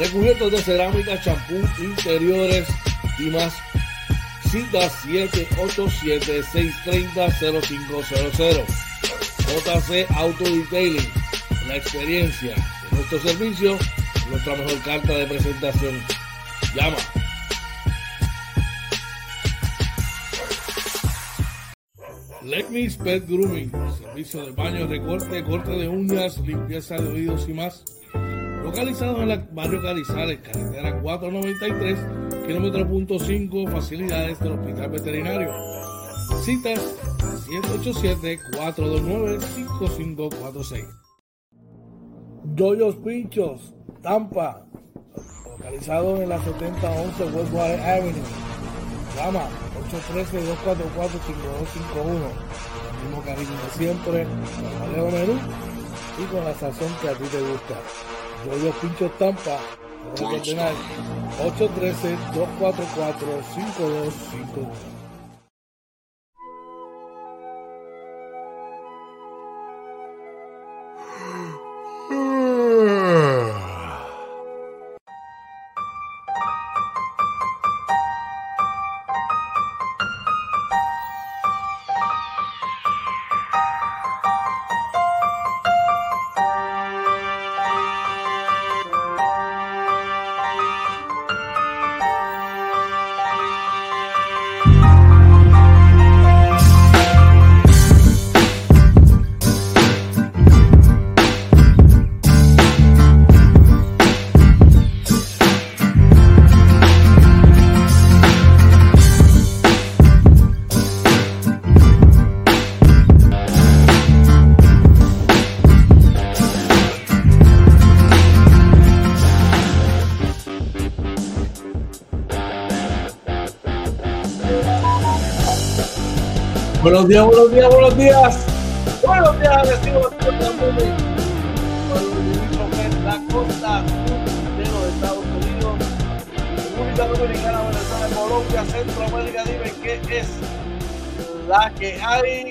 recubiertos de cerámica, champú, interiores y más. Cita 787-630-0500. JC Auto Detailing. La experiencia de nuestro servicio, nuestra mejor carta de presentación. Llama. Let Pet Grooming, servicio de baño, recorte, corte de uñas, limpieza de oídos y más localizado en el barrio Carizales, carretera 493, kilómetro punto 5, facilidades del Hospital Veterinario. Citas 787-429-5546. Doyos Pinchos, Tampa, localizado en la 7011 Westwater Avenue. Llama 813-244-5251. El mismo cariño de siempre, el menú y con la sazón que a ti te gusta. Yo yo pincho estampa. 813-244-5251. Días, buenos días, buenos días. Buenos días, vecinos de la costa de los Estados Unidos, República Dominicana, Venezuela, Colombia, Centroamérica. Dime qué es la que hay.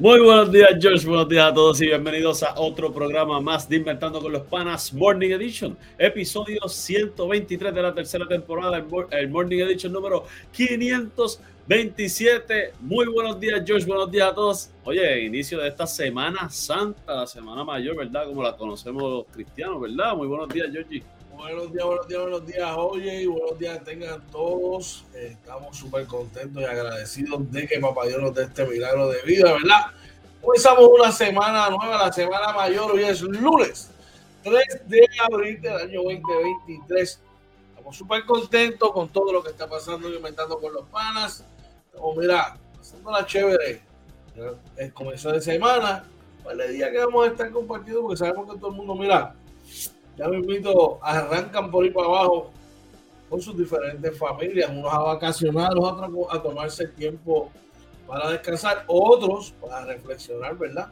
Muy buenos días, George. Buenos días a todos y bienvenidos a otro programa más de Inventando con los Panas Morning Edition, episodio 123 de la tercera temporada, el Morning Edition número 527. Muy buenos días, George. Buenos días a todos. Oye, inicio de esta Semana Santa, la Semana Mayor, ¿verdad? Como la conocemos los cristianos, ¿verdad? Muy buenos días, Georgie. Buenos días, buenos días, buenos días, oye, y buenos días tengan todos. Estamos súper contentos y agradecidos de que Papá Dios nos dé este milagro de vida, ¿verdad? Comenzamos una semana nueva, la semana mayor, hoy es lunes 3 de abril del año 2023. Estamos súper contentos con todo lo que está pasando y inventando con los panas. Estamos, mira, pasando la chévere. El comienzo de semana, pues el día que vamos a estar compartiendo, porque sabemos que todo el mundo, mira, ya me invito, arrancan por ahí para abajo con sus diferentes familias, unos a vacacionar, los otros a tomarse tiempo para descansar, otros para reflexionar, ¿verdad?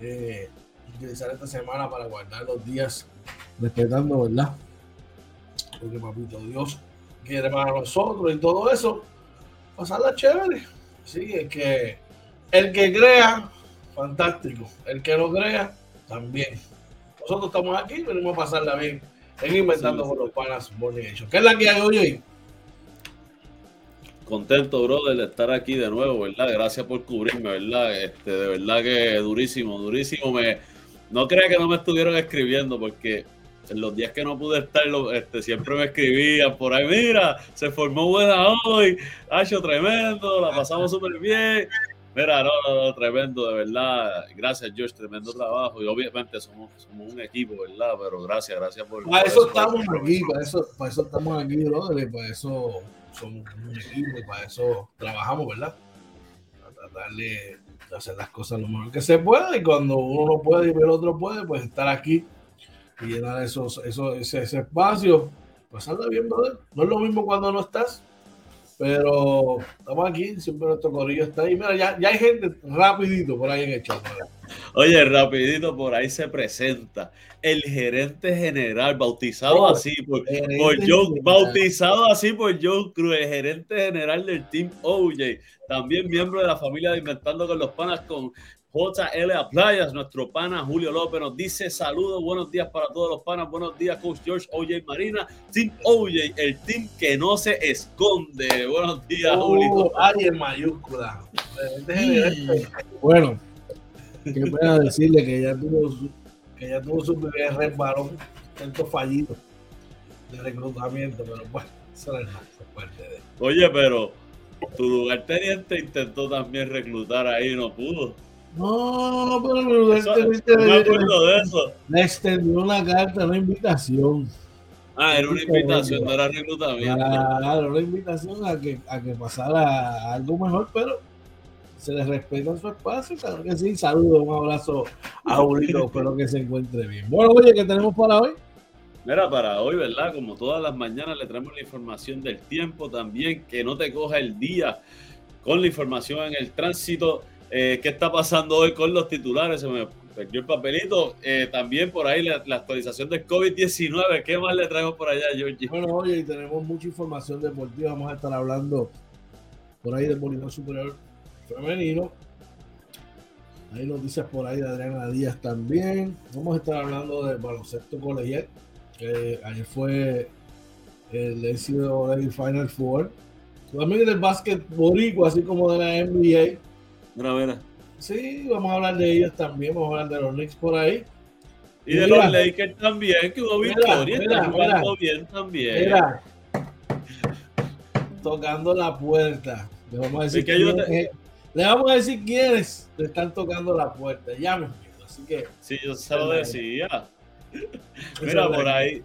Eh, utilizar esta semana para guardar los días respetando, ¿verdad? Porque papito Dios quiere para nosotros y todo eso, pasarla chévere. Sí, es que el que crea, fantástico. El que no crea, también. Nosotros estamos aquí, venimos a pasarla bien en Inventando con los Panas Morning ¿Qué es la que hay hoy? contento, brother, de estar aquí de nuevo, ¿verdad? Gracias por cubrirme, ¿verdad? Este, de verdad que durísimo, durísimo. Me, no crea que no me estuvieron escribiendo porque en los días que no pude estar, este, siempre me escribían por ahí, mira, se formó buena hoy, ha hecho tremendo, la pasamos súper bien. Mira, no, no, tremendo, de verdad. Gracias, George, tremendo trabajo. Y obviamente somos, somos un equipo, ¿verdad? Pero gracias, gracias por. Para eso, estamos aquí, para eso, para eso estamos aquí, brother, para eso somos un equipo y para eso trabajamos, ¿verdad? Para tratar de hacer las cosas lo mejor que se pueda y cuando uno no puede y el otro puede, pues estar aquí y llenar esos, esos, ese, ese espacio, pasarla bien, brother. No es lo mismo cuando no estás pero estamos aquí, siempre nuestro corrillo está ahí. Mira, ya, ya hay gente rapidito por ahí en el chat. Oye, rapidito por ahí se presenta el gerente general, bautizado así por, por Joe, bautizado así por Joe Cruz, el gerente general del Team OJ, también miembro de la familia de Inventando con los Panas con JL Playas, nuestro pana Julio López nos dice saludos, buenos días para todos los panas, buenos días Coach George, OJ Marina, Team OJ, el team que no se esconde. Buenos días, oh, Julio. Ay, en mayúscula. Bueno, qué pena decirle que ya tuvo su, que ya tuvo su primer resbalón, tanto fallido de reclutamiento, pero bueno, eso es parte de Oye, pero tu lugar teniente intentó también reclutar ahí, no pudo. No, pero eso, este, no me acuerdo de eso. Le extendió una carta, una invitación. Ah, era una invitación, no era reclutamiento. Claro, una invitación a que, a que pasara algo mejor, pero se le respeta su espacio, claro que sí. Saludos, un abrazo a Julito, espero que se encuentre bien. Bueno, oye, ¿qué tenemos para hoy? Mira, para hoy, ¿verdad? Como todas las mañanas le traemos la información del tiempo también, que no te coja el día con la información en el tránsito eh, qué está pasando hoy con los titulares. Se me perdió el papelito. Eh, también por ahí la, actualización del COVID-19. ¿Qué más le traemos por allá, Georgie? Bueno, oye, tenemos mucha información deportiva. Vamos a estar hablando por ahí del voleibol superior femenino. Hay noticias por ahí de Adriana Díaz también. Vamos a estar hablando del baloncesto colegial. Que ayer fue el NCAA Final Four. También del básquet boricua, así como de la NBA Sí, vamos a hablar de ellos también, vamos a hablar de los Knicks por ahí. Y, de los Lakers también, que hubo victoria, mira, bien también. tocando la puerta. Le vamos a decir, quiénes, le vamos a decir quiénes le están tocando la puerta. Ya me así que. Sí, yo se lo decía. Mira, por ahí.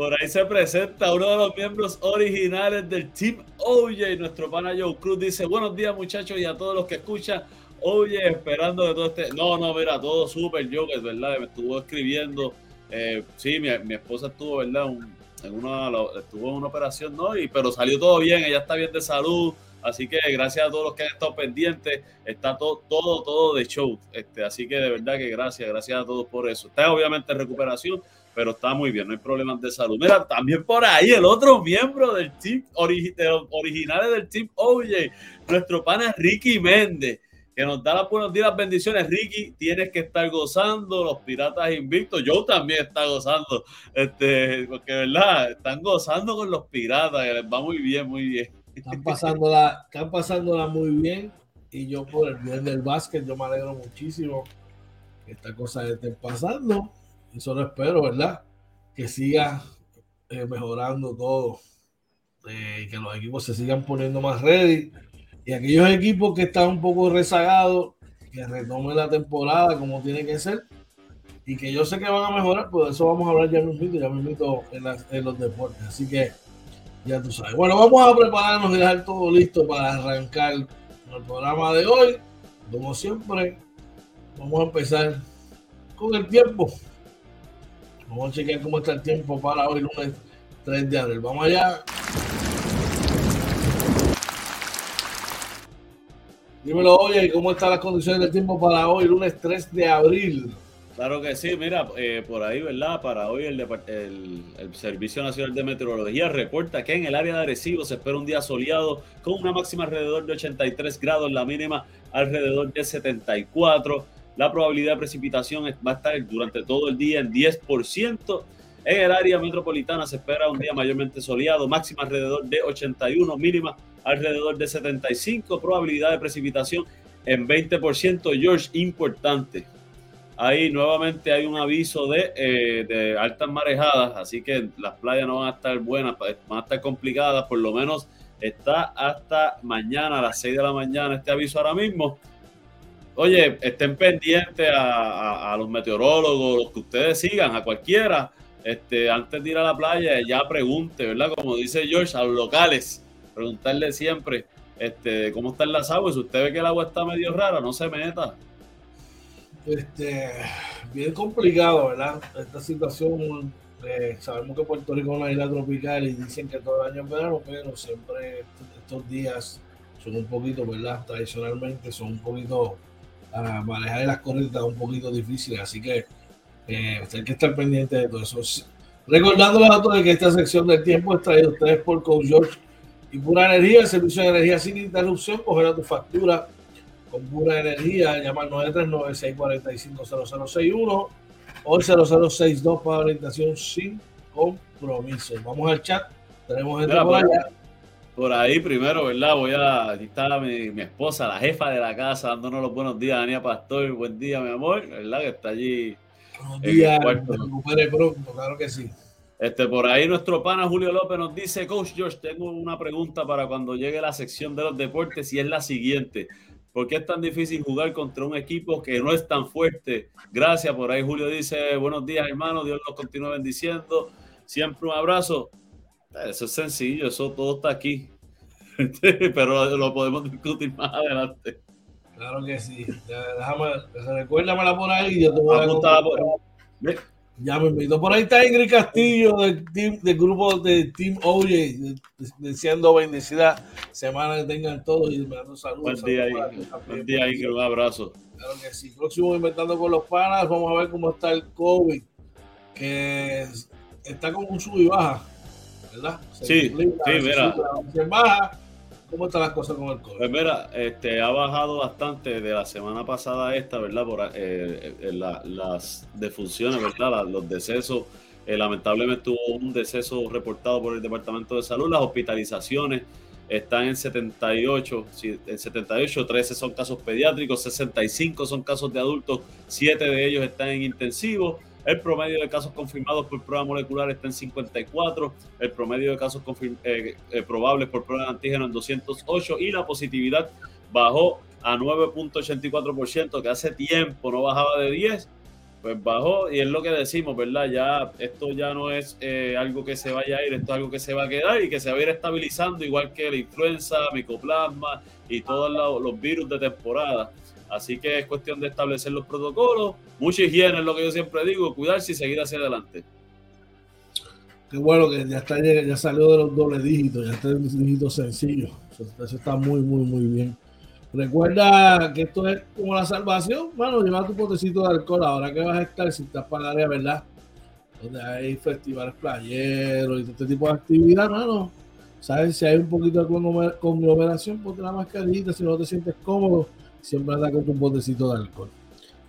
Por ahí se presenta uno de los miembros originales del Team Oye, nuestro pana Joe Cruz dice, buenos días muchachos y a todos los que escuchan. Oye, esperando de todo este... No, no, mira, todo súper, yo es verdad, me estuvo escribiendo. Eh, sí, mi, esposa estuvo, ¿verdad? en una, estuvo en una operación, ¿no? Y, pero salió todo bien, ella está bien de salud. Así que gracias a todos los que han estado pendientes, está todo, todo, todo de show. Este, así que de verdad que gracias, gracias a todos por eso. Está obviamente en recuperación, pero está muy bien, no hay problemas de salud. Mira, también por ahí el otro miembro del team, originales del team Oye, nuestro pana Ricky Méndez, que nos da las buenos días, las bendiciones. Ricky, tienes que estar gozando, los piratas invictos. Yo también está gozando, este, porque verdad, están gozando con los piratas, que les va muy bien, muy bien. Están pasándola, están pasándola muy bien. Y yo por el bien del básquet, yo me alegro muchísimo que esta cosa esté pasando eso lo espero, ¿verdad? Que siga eh, mejorando todo eh, que los equipos se sigan poniendo más ready. Y aquellos equipos que están un poco rezagados, que retomen la temporada como tiene que ser. Y que yo sé que van a mejorar, pues eso vamos a hablar ya mismo, ya mismo en, en los deportes. Así que ya tú sabes. Bueno, vamos a prepararnos y dejar todo listo para arrancar el programa de hoy. Como siempre, vamos a empezar con el tiempo. Vamos a chequear cómo está el tiempo para hoy, lunes 3 de abril. Vamos allá. Dímelo, oye, ¿cómo están las condiciones del tiempo para hoy, lunes 3 de abril? Claro que sí, mira, eh, por ahí, ¿verdad? Para hoy el, el, Servicio Nacional de Meteorología reporta que en el área de Arecibo se espera un día soleado con una máxima alrededor de 83 grados, la mínima alrededor de 74 la probabilidad de precipitación va a estar durante todo el día en 10%. En el área metropolitana se espera un día mayormente soleado, máxima alrededor de 81, mínima alrededor de 75, probabilidad de precipitación en 20%. George, importante. Ahí nuevamente hay un aviso de, eh, altas marejadas, así que las playas no van a estar buenas, van a estar complicadas, por lo menos está hasta mañana a las 6 de la mañana este aviso ahora mismo. Oye, estén pendientes a, los meteorólogos, los que ustedes sigan, a cualquiera, este, antes de ir a la playa, ya pregunte, ¿verdad? Como dice George, a los locales, preguntarle siempre este, cómo están las aguas. Si usted ve que el agua está medio rara, no se meta. Este, bien complicado, ¿verdad? Esta situación, eh, sabemos que Puerto Rico es una isla tropical y dicen que todo el año es verano, pero siempre estos días son un poquito, ¿verdad? Tradicionalmente son un poquito, a manejar las corrientes un poquito difíciles, así que eh, hay que estar pendiente de todo eso. Recordándoles a todos que esta sección del tiempo es traída a ustedes por Coach George y Pura Energía, el servicio de energía sin interrupción, coger a tu factura con Pura Energía, llama al 939-645-0061 o el 0062 para orientación sin compromiso. Vamos al chat, tenemos gente por allá. Por ahí primero, ¿verdad? Voy a. Aquí está mi, mi, esposa, la jefa de la casa, dándonos los buenos días, Dania Pastor. Buen día, mi amor, ¿verdad? Que está allí Buenos días, pronto, claro que sí. Este, por ahí nuestro pana Julio López nos dice, Coach George, tengo una pregunta para cuando llegue la sección de los deportes y es la siguiente. ¿Por qué es tan difícil jugar contra un equipo que no es tan fuerte? Gracias, por ahí Julio dice, buenos días hermano, Dios los continúe bendiciendo. Siempre un abrazo. Eso es sencillo, eso todo está aquí. Pero lo podemos discutir más adelante. Claro que sí. Déjame, recuérdamela por ahí y yo te voy a contar. Por... Ya me invito. Por ahí está Ingrid Castillo del, team, del grupo de Team OJ, deseando bendecida semana que tengan todos y me dando saludos. Buen día, Ingrid. Buen día, Ingrid. Un abrazo. Claro que sí. Próximo Inventando con los Panas, vamos a ver cómo está el COVID, que está como un sub y baja, ¿verdad? Se sí, sí, mira. Se baja ¿Cómo están las cosas con el COVID? Pues mira, este, ha bajado bastante de la semana pasada esta, ¿verdad? Por eh, eh, la, las defunciones, ¿verdad? los decesos. Eh, lamentablemente hubo un deceso reportado por el Departamento de Salud. Las hospitalizaciones están en 78, en 78, 13 son casos pediátricos, 65 son casos de adultos, 7 de ellos están en intensivos. El promedio de casos confirmados por prueba molecular está en 54, el promedio de casos eh, eh, probables por prueba de antígeno en 208 y la positividad bajó a 9.84%, que hace tiempo no bajaba de 10, pues bajó y es lo que decimos, ¿verdad? Ya esto ya no es eh, algo que se vaya a ir, esto es algo que se va a quedar y que se va a ir estabilizando, igual que la influenza, micoplasma y todos los virus de temporada. Así que es cuestión de establecer los protocolos, mucha higiene es lo que yo siempre digo, cuidarse y seguir hacia adelante. Qué bueno que ya, está, ya salió de los dobles dígitos, ya está en dígitos sencillos. Eso, está muy, muy, muy bien. Recuerda que esto es como la salvación. Bueno, lleva tu potecito de alcohol. Ahora que vas a estar, si estás para el área, ¿verdad? Donde hay festivales playeros y este tipo de actividad, mano. ¿Sabes? Si hay un poquito de conglomeración, ponte la mascarita. Si no te sientes cómodo, siempre anda con un botecito de alcohol.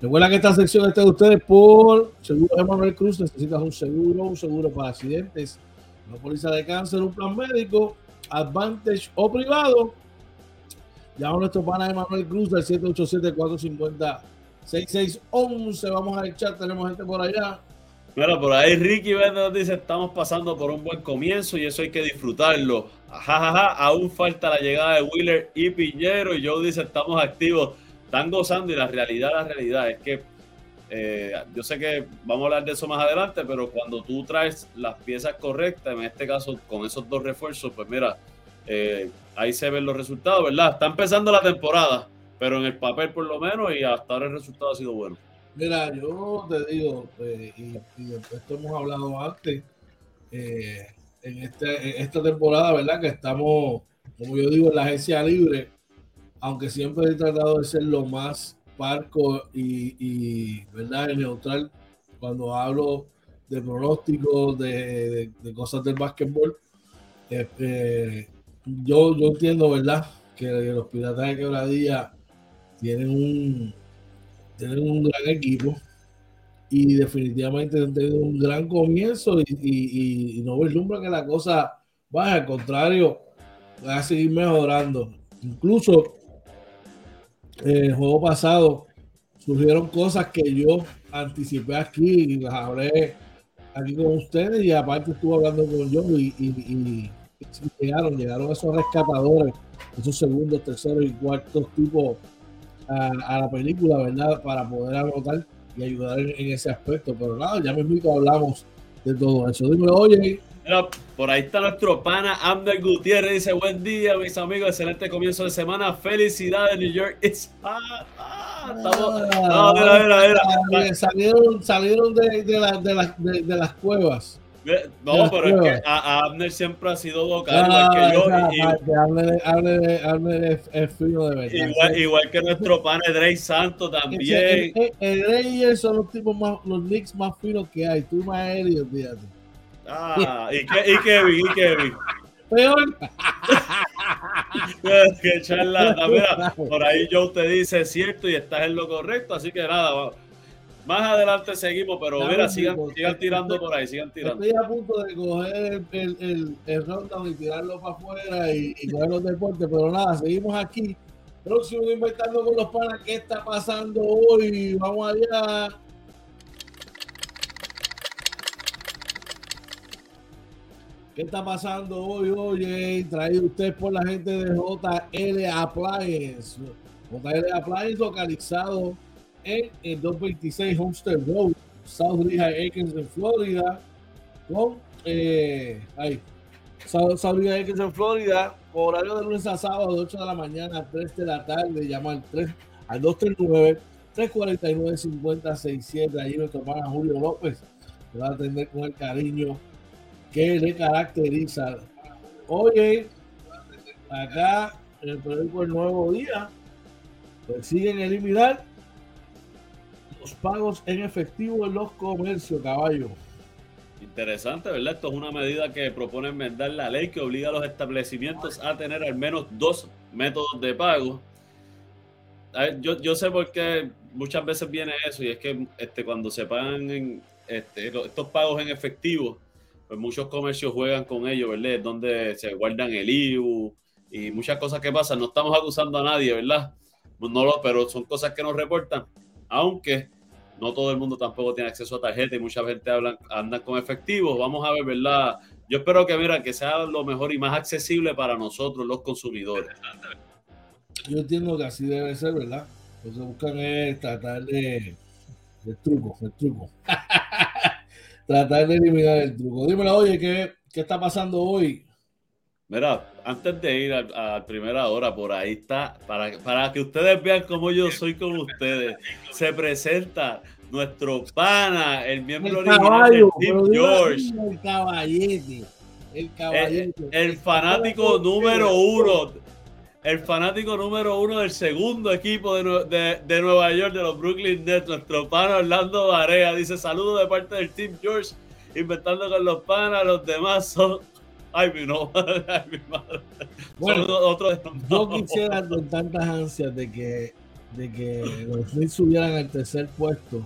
Recuerda que esta sección está de ustedes por Seguro Emanuel Cruz. Necesitas un seguro, un seguro para accidentes, una póliza de cáncer, un plan médico, Advantage o privado. Llama a nuestro pana Emanuel Cruz al 787-450-6611. Vamos al chat, tenemos gente por allá. Bueno, por ahí Ricky Verde nos dice, estamos pasando por un buen comienzo y eso hay que disfrutarlo. Jajaja, aún falta la llegada de Wheeler y Piñero y Joe dice, estamos activos, están gozando y la realidad, la realidad es que eh, yo sé que vamos a hablar de eso más adelante, pero cuando tú traes las piezas correctas, en este caso con esos dos refuerzos, pues mira, eh, ahí se ven los resultados, ¿verdad? Está empezando la temporada, pero en el papel por lo menos y hasta ahora el resultado ha sido bueno. Mira, yo te digo, eh, y, y, esto hemos hablado antes, eh, en, este, esta temporada, ¿verdad? Que estamos, como yo digo, en la agencia libre, aunque siempre he tratado de ser lo más parco y, y ¿verdad? neutral cuando hablo de pronósticos, de, de, cosas del básquetbol. Eh, yo, yo entiendo, ¿verdad? Que los Piratas de Quebradilla tienen un tienen un gran equipo, y definitivamente han tenido un gran comienzo y, no vislumbra que la cosa vaya, al contrario, va a seguir mejorando. Incluso eh, el juego pasado surgieron cosas que yo anticipé aquí y las hablé aquí con ustedes y aparte estuve hablando con yo y, llegaron, llegaron esos rescatadores, esos segundos, terceros y cuartos tipos a, la película, ¿verdad? Para poder anotar y ayudar en, ese aspecto. Pero nada, ya mismo hablamos de todo eso. Dime, oye. por ahí está nuestro pana Amber Gutiérrez. Dice: Buen día, mis amigos. Excelente comienzo de semana. Felicidades, New York. Salieron, salieron de, de, la, de, de, de las cuevas. No, pero es que a, Abner siempre ha sido local, igual que ah, yo. Abner, es, fino de verdad. Igual, igual que nuestro pan Drake Santos también. El, el, y él son los tipos más, los Knicks más finos que hay. Tú más él y Ah, y, que, y Kevin, y Kevin. Peor. que charla. Mira, por ahí Joe te dice cierto y estás en lo correcto, así que nada, más adelante seguimos, pero mira, sigan, sigan tirando por ahí, sigan tirando. Estoy a punto de coger el, el, el, rundown y tirarlo para afuera y, y coger los deportes, pero nada, seguimos aquí. Próximo inventando con los panas, ¿qué está pasando hoy? Vamos allá. ¿Qué está pasando hoy? Oye, traído usted por la gente de JL Appliance. JL Appliance localizado en el 226 Homestead Road, South Lehigh Acres en Florida, con eh, ahí, South, South Lehigh Acres en Florida, horario de lunes a sábado, de 8 de la mañana a 3 de la tarde, llama al, 3, al 239 349 5067 allí nuestro hermano Julio López te va a atender con el cariño que le caracteriza. Oye, acá en el periódico El Nuevo Día, pues siguen eliminar los pagos en efectivo en los comercios, caballo. Interesante, ¿verdad? Esto es una medida que propone enmendar la ley que obliga a los establecimientos a tener al menos dos métodos de pago. yo, yo sé por qué muchas veces viene eso y es que este, cuando se pagan este, estos pagos en efectivo, pues muchos comercios juegan con ellos, ¿verdad? Donde se guardan el IBU y muchas cosas que pasan. No estamos acusando a nadie, ¿verdad? No lo, pero son cosas que nos reportan aunque no todo el mundo tampoco tiene acceso a tarjeta y mucha gente hablan, anda con efectivo. Vamos a ver, ¿verdad? Yo espero que, mira, que sea lo mejor y más accesible para nosotros, los consumidores. Yo entiendo que así debe ser, ¿verdad? Lo buscan es tratar de. El truco, el truco. tratar de eliminar el truco. Dímelo, oye, ¿qué, qué está pasando hoy? Mira, antes de ir a, primera hora, por ahí está, para, para que ustedes vean cómo yo soy con ustedes, se presenta nuestro pana, el miembro original de Team George. El caballete. El caballete. El, fanático número uno. El fanático número uno del segundo equipo de, de, Nueva York, de los Brooklyn Nets, nuestro pana Orlando Varea. Dice saludos de parte del Team George, inventando con los panas, los demás son Ay, mi no. Ay, mi madre. Bueno, otro yo quisiera con tantas ansias de que, de que los Knicks subieran al tercer puesto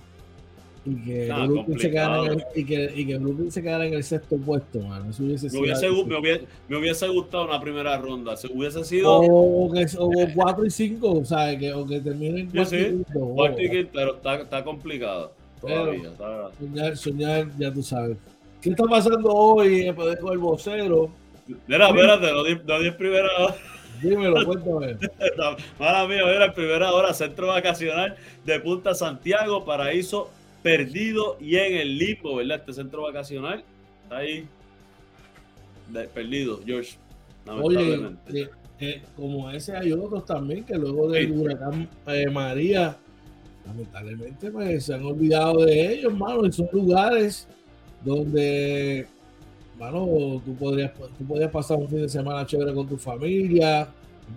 y que, Brooklyn se quedara en el, y que, y que Brooklyn se quedara en el sexto puesto, man. Eso hubiese me, hubiese, me, hubiese, me, hubiese, gustado una primera ronda. Se hubiese sido. O, que, o 4 y 5, o sea, que, o que terminen 4 sí, sí. y 4 y quinto, pero está, está complicado. Todavía. Pero, está... soñar, soñar, ya tú sabes. ¿Qué está pasando hoy en el con el vocero? Mira, espérate, no di, no di primera hora. Dímelo, cuéntame. Mala mía, mira, primera hora, centro vacacional de Punta Santiago, paraíso perdido y en el limbo, ¿verdad? Este centro vacacional está ahí perdido, George. Oye, eh, eh, como ese hay otros también que luego del huracán eh, María, lamentablemente pues, se han olvidado de ellos, hermano, y son lugares donde, bueno, tú podrías, tú podrías pasar un fin de semana chévere con tu familia,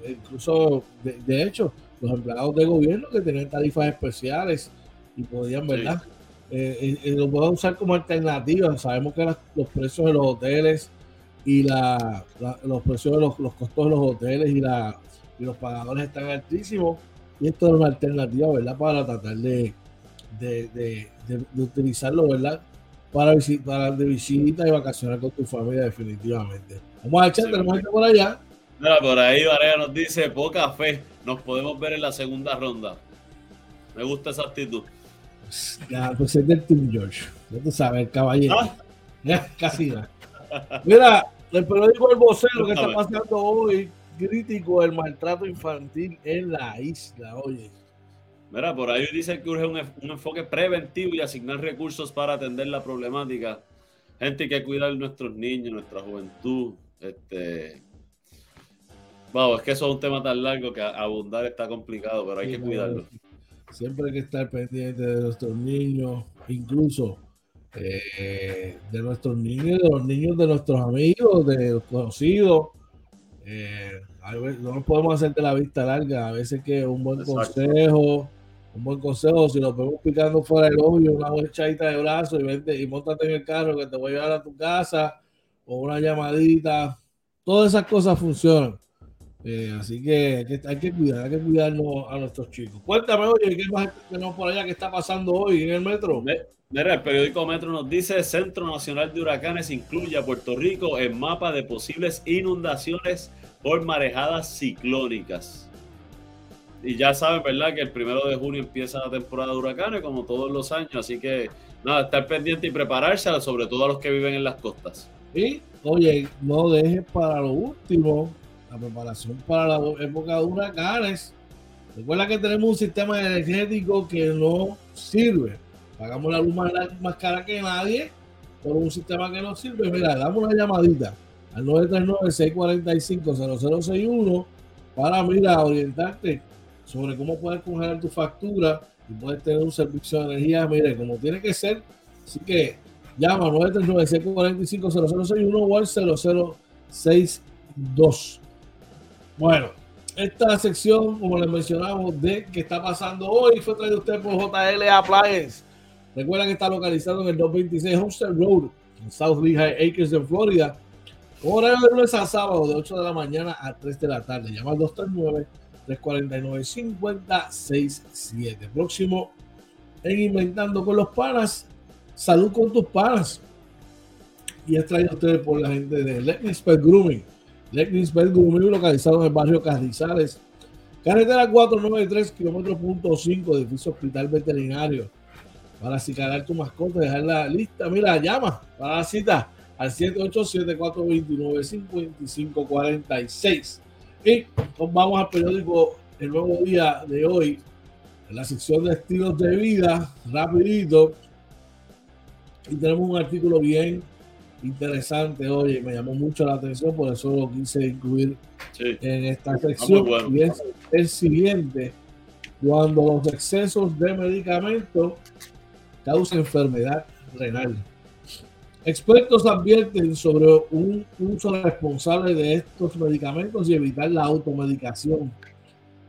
incluso, de, hecho, los empleados de gobierno que tenían tarifas especiales y podían, ¿verdad? Eh, lo pueden usar como alternativa. Sabemos que los precios de los hoteles y la, los precios de los, los, costos de los hoteles y, la, y los pagadores están altísimos. Y esto es una alternativa, ¿verdad? Para tratar de, de, utilizarlo, ¿verdad? Para, para de visita y vacacionar con tu familia, definitivamente. Vamos a echar, tenemos gente por allá. Mira, por ahí Varea nos dice poca fe. Nos podemos ver en la segunda ronda. Me gusta esa actitud. Ya, pues es del Team George. Ya tú sabes, el caballero. ¿Ah? Ya, casi nada. Mira, el periódico El Vocero que está pasando hoy, crítico del maltrato infantil en la isla. Oye. Mira, por ahí dice que urge un, enfoque preventivo y asignar recursos para atender la problemática. Gente que cuidar nuestros niños, nuestra juventud. Este, Wow, es que eso es un tema tan largo que abundar está complicado, pero hay que cuidarlo. Siempre hay que estar pendiente de nuestros niños, incluso eh, de nuestros niños, de los niños de nuestros amigos, de los conocidos. Eh, no nos podemos hacer de la vista larga. A veces que un buen consejo, un buen consejo, si nos vemos picando fuera del hoyo, una echadita de brazo y vente y montate en el carro que te voy a llevar a tu casa, o una llamadita. Todas esas cosas funcionan. Eh, así que, hay que cuidar, hay que cuidarnos a nuestros chicos. Cuéntame, oye, ¿qué más tenemos por allá que está pasando hoy en el metro? Mira, el periódico Metro nos dice: Centro Nacional de Huracanes incluye a Puerto Rico en mapa de posibles inundaciones por marejadas ciclónicas. Y ya saben, ¿verdad? Que el primero de junio empieza la temporada de huracanes, como todos los años. Así que, nada, estar pendiente y prepararse, sobre todo a los que viven en las costas. Y, oye, no dejes para lo último la preparación para la época de huracanes. Recuerda que tenemos un sistema energético que no sirve. Pagamos la luz más, cara que nadie por un sistema que no sirve. Mira, damos una llamadita al 939-645-0061 para, mira, orientarte sobre cómo puedes congelar tu factura y puedes tener un servicio de energía, mire, como tiene que ser. Así que llama al 939-645-0061 o al 0062. Bueno, esta sección, como les mencionamos, de qué está pasando hoy, fue traído usted por JL Appliance. Recuerda que está localizado en el 226 Homestead Road, en South Lehigh Acres, en Florida. Horario de lunes a sábado, de 8 de la mañana a 3 de la tarde. Llama al 239-349-5067. Próximo en Inventando con los Panas. Salud con tus panas. Y es traído usted por la gente de Me Grooming Leckninsberg Grooming, localizado en el barrio Carrizales. Carretera 493, kilómetros punto 5, edificio hospital veterinario. Para acicalar tu mascota, dejarla lista. Mira, llama para la cita al 787-429-5546. Y vamos al periódico El Nuevo Día de hoy, en la sección de estilos de vida, rapidito. Y tenemos un artículo bien interesante, oye, me llamó mucho la atención, por eso lo quise incluir en esta sección. Y es el siguiente, cuando los excesos de medicamentos causan enfermedad renal. Expertos advierten sobre un uso responsable de estos medicamentos y evitar la automedicación.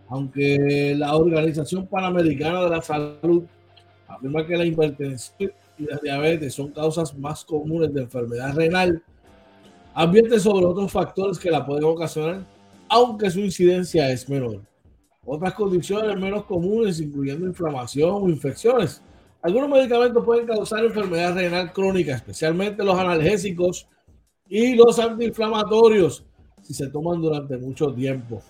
Aunque la Organización Panamericana de la Salud afirma que la hipertensión y la diabetes son causas más comunes de enfermedad renal, advierte sobre otros factores que la pueden ocasionar, aunque su incidencia es menor. Otras condiciones menos comunes, incluyendo inflamación o infecciones. Algunos medicamentos pueden causar enfermedad renal crónica, especialmente los analgésicos y los antiinflamatorios, si se toman durante mucho tiempo.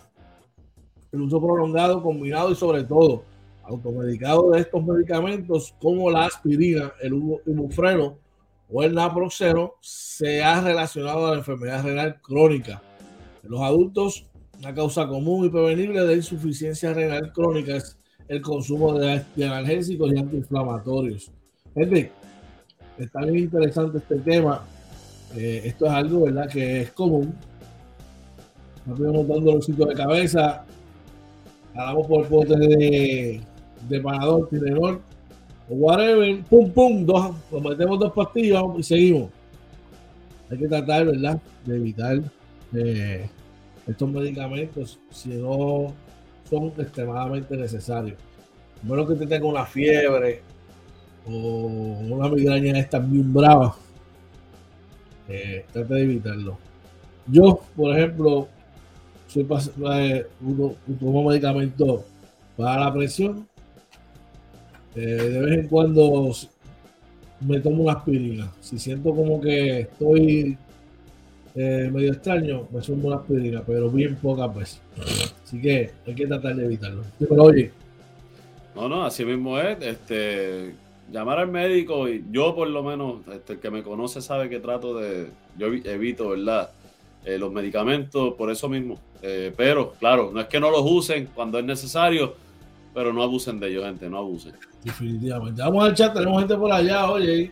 El uso prolongado, combinado y sobre todo automedicado de estos medicamentos como la aspirina, el ibuprofeno o el naproxeno se ha relacionado a la enfermedad renal crónica. En los adultos, una causa común y prevenible de insuficiencia renal crónica es el consumo de, analgésicos y antiinflamatorios. Gente, está bien interesante este tema. Eh, esto es algo, ¿verdad?, que es común. Estamos montando los sitios de cabeza. Hablamos por pote de de panador, o whatever, pum, pum, dos, nos metemos dos pastillas y seguimos. Hay que tratar, ¿verdad?, de evitar eh, estos medicamentos si no son extremadamente necesarios. Menos que te tenga una fiebre o una migraña esta bien brava, eh, trata de evitarlo. Yo, por ejemplo, soy eh, uno, tomo medicamento para la presión Eh, de vez en cuando me tomo una aspirina. Si siento como que estoy eh, medio extraño, me sumo una aspirina, pero bien pocas veces. Así que hay que tratar de evitarlo. Pero oye. No, no, así mismo es. Este, llamar al médico y yo por lo menos, este, el que me conoce sabe que trato de, yo evito, ¿verdad? Eh, los medicamentos por eso mismo. Eh, pero, claro, no es que no los usen cuando es necesario, pero no abusen de ellos, gente, no abusen. Definitivamente. Vamos al chat, tenemos gente por allá, oye.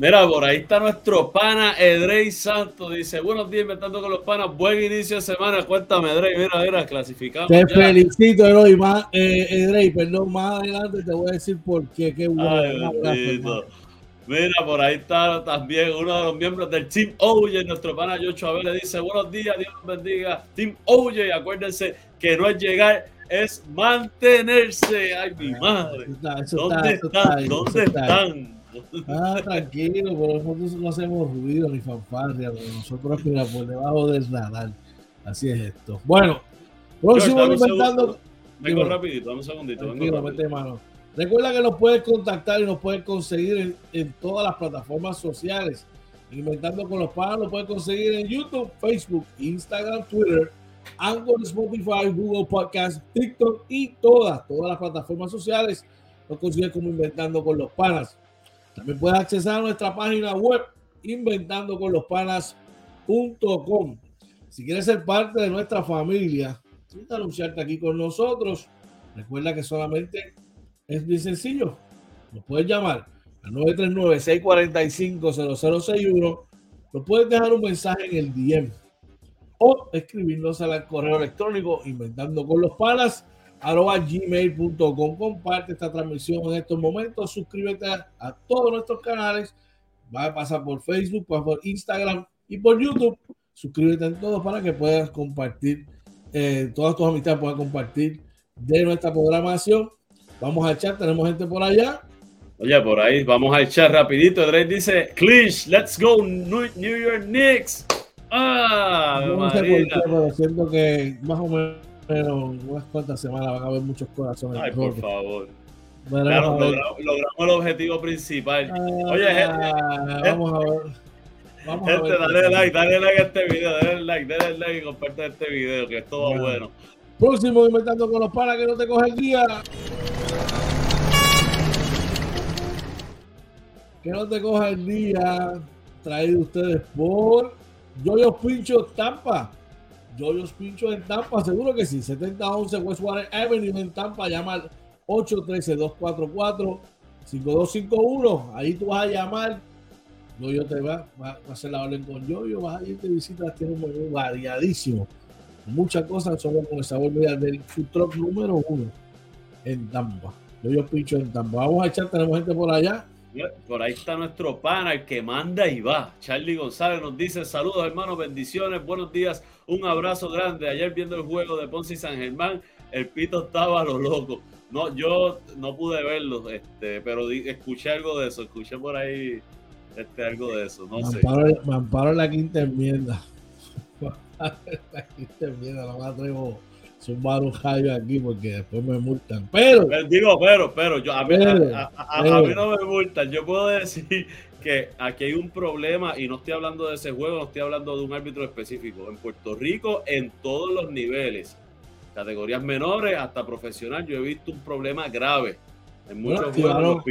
Mira, por ahí está nuestro pana Edrey Santos. Dice, buenos días, inventando con los panas. Buen inicio de semana. Cuéntame, Edrey. Mira, mira, clasificamos. Te felicito, Edrey. Más, eh, Edrey, perdón, más adelante te voy a decir por qué. Qué bueno. Mira, por ahí está también uno de los miembros del Team OJ, nuestro pana Yocho le dice, buenos días, Dios bendiga. Team OJ, acuérdense que no es llegar, es mantenerse. Ay, mi madre. ¿Dónde están? ¿Dónde están? Ah, tranquilo, por nosotros no hacemos ruido ni fanfarria, nosotros mira por debajo del radar. Así es esto. Bueno, próximo inventando. Vengo rapidito, dame un segundito. Tranquilo, mete mano. Recuerda que nos puedes contactar y nos puedes conseguir en, todas las plataformas sociales. Inventando con los panas lo puedes conseguir en YouTube, Facebook, Instagram, Twitter, Anchor, Spotify, Google Podcast, TikTok y todas, todas las plataformas sociales. Nos consigues como Inventando con los Panas. También puedes acceder a nuestra página web inventandoconlospanas.com. Si quieres ser parte de nuestra familia, y anunciarte aquí con nosotros, recuerda que solamente es bien sencillo. Nos puedes llamar al 939-645-0061. Nos puedes dejar un mensaje en el DM o escribirnos al correo electrónico inventando con los panas arroba gmail.com. Comparte esta transmisión en estos momentos. Suscríbete a, todos nuestros canales. Va a pasar por Facebook, por Instagram y por YouTube. Suscríbete en todos para que puedas compartir, eh, todas tus amistades puedan compartir de nuestra programación. Vamos a echar, tenemos gente por allá. Oye, por ahí, vamos a echar rapidito. Drake dice, Clinch, let's go New York Knicks. Ah, no sé por qué, pero siento que más o menos pero unas cuantas semanas van a haber muchos corazones. Ay, por favor. claro, logramos, el objetivo principal. Ah, Oye, gente, vamos a ver. Vamos gente, a ver dale like, dale like a este video, dale like, dale like y comparte este video, que es todo bueno. Próximo inventando con los panas que no te coge el día. Que no te coja el día. Traído ustedes por Yoyo Pincho Tampa. Joyos Pincho en Tampa, seguro que sí. 7011 Westwater Avenue en Tampa. Llama al 813-244-5251. Ahí tú vas a llamar. Yoyo te va, va, a hacer la orden con Yoyo. Vas a ir te visitas. Tiene un menú variadísimo. Muchas cosas solo con el sabor del food truck número uno en Tampa. Yoyo Pincho en Tampa. Vamos a echar, tenemos gente por allá. Por ahí está nuestro pana, el que manda y va. Charlie González nos dice saludos hermanos, bendiciones, buenos días, un abrazo grande. Ayer viendo el juego de Ponce y San Germán, el pito estaba a lo loco. No, yo no pude verlo, este, pero escuché algo de eso, escuché por ahí este, algo de eso, no sé. Me amparo la quinta enmienda. la quinta enmienda, no me atrevo sumar un rayo aquí porque después me multan. Pero, eh, digo, pero, pero, yo, a mí, a, mí no me multan. Yo puedo decir que aquí hay un problema y no estoy hablando de ese juego, no estoy hablando de un árbitro específico. En Puerto Rico, en todos los niveles, categorías menores hasta profesional, yo he visto un problema grave. En muchos juegos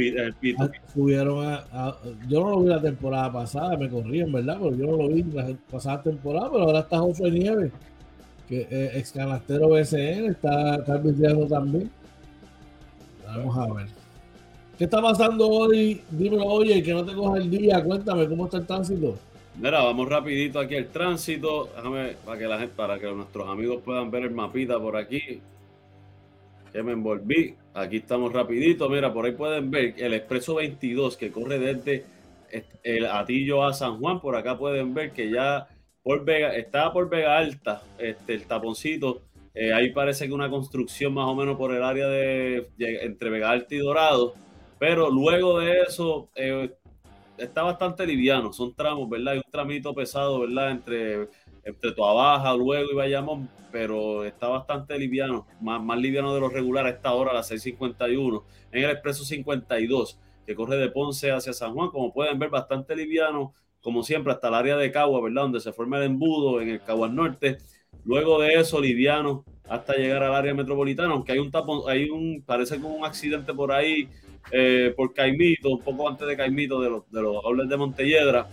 subieron a, yo no lo vi la temporada pasada, me corrían, ¿verdad? Pero yo no lo vi la pasada temporada, pero ahora está José Nieves que eh, BSN está, está también. Vamos a ver. ¿Qué está pasando hoy? Dímelo, oye, que no te coja el día. Cuéntame, ¿cómo está el tránsito? Mira, vamos rapidito aquí el tránsito. Déjame para que la para que nuestros amigos puedan ver el mapita por aquí. Que me envolví. Aquí estamos rapidito. Mira, por ahí pueden ver el expreso 22 que corre desde el Atillo a San Juan. Por acá pueden ver que ya por Vega, estaba por Vega Alta, este, el taponcito. Eh, ahí parece que una construcción más o menos por el área de, entre Vega Alta y Dorado. Pero luego de eso eh, está bastante liviano. Son tramos, ¿verdad? Hay un tramito pesado, ¿verdad? Entre entre Baja, luego y Bayamón, pero está bastante liviano, más, más liviano de lo regular a esta hora, a las 6.51, en el expreso 52, que corre de Ponce hacia San Juan, como pueden ver, bastante liviano, como siempre, hasta el área de Cagua, ¿verdad? Donde se forma el embudo en el Caguas Norte. Luego de eso, liviano hasta llegar al área metropolitana, aunque hay un tapón, hay un, parece como un accidente por ahí, eh, por Caimito, un poco antes de Caimito, de los, de los de Montelledra.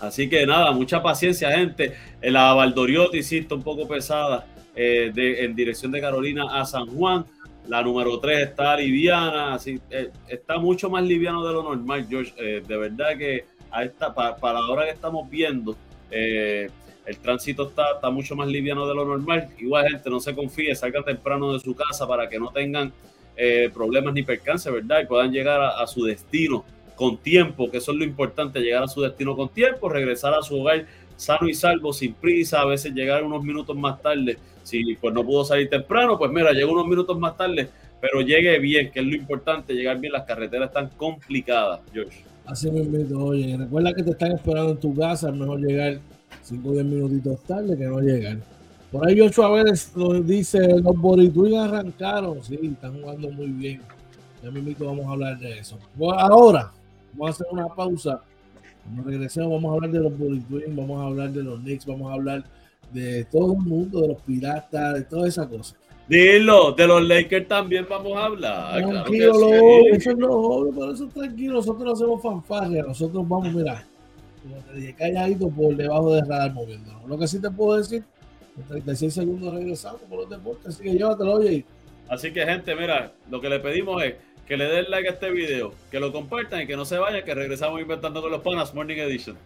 Así que nada, mucha paciencia, gente. La Valdoriotti está un poco pesada eh, de, en dirección de Carolina a San Juan. La número 3 está liviana, así eh, está mucho más liviano de lo normal, George. de verdad que para, para, la hora que estamos viendo, el tránsito está, mucho más liviano de lo normal. Igual, gente, no se confíe, salgan temprano de su casa para que no tengan eh, problemas ni percances, ¿verdad? Y puedan llegar a, su destino con tiempo, que eso es lo importante, llegar a su destino con tiempo, regresar a su hogar sano y salvo, sin prisa, a veces llegar unos minutos más tarde. Si pues no pudo salir temprano, pues mira, llegó unos minutos más tarde, pero llegue bien, que es lo importante, llegar bien. Las carreteras están complicadas, George. Así mismo, oye, recuerda que te están esperando en tu casa, es mejor llegar 5 o 10 minutitos tarde que no llegan. Por ahí Ocho veces nos dice, los Borituin arrancaron, sí, están jugando muy bien. Ya mismo vamos a hablar de eso. ahora, vamos a hacer una pausa. Cuando regresemos vamos a hablar de los Borituin, vamos a hablar de los Knicks, vamos a hablar de todo el mundo, de los piratas, de toda esa cosa. Dilo, de los Lakers también vamos a hablar. Tranquilo, claro eso es lo obvio, por eso tranquilo, nosotros no hacemos fanfarria, nosotros vamos, mira, como te dije, calladito por debajo de radar moviendo. Lo que sí te puedo decir, en 36 segundos regresamos por los deportes, así que llévatelo, oye. Así que, gente, mira, lo que le pedimos es que le den like a este video, que lo compartan y que no se vayan, que regresamos inventando con los panas Morning Edition.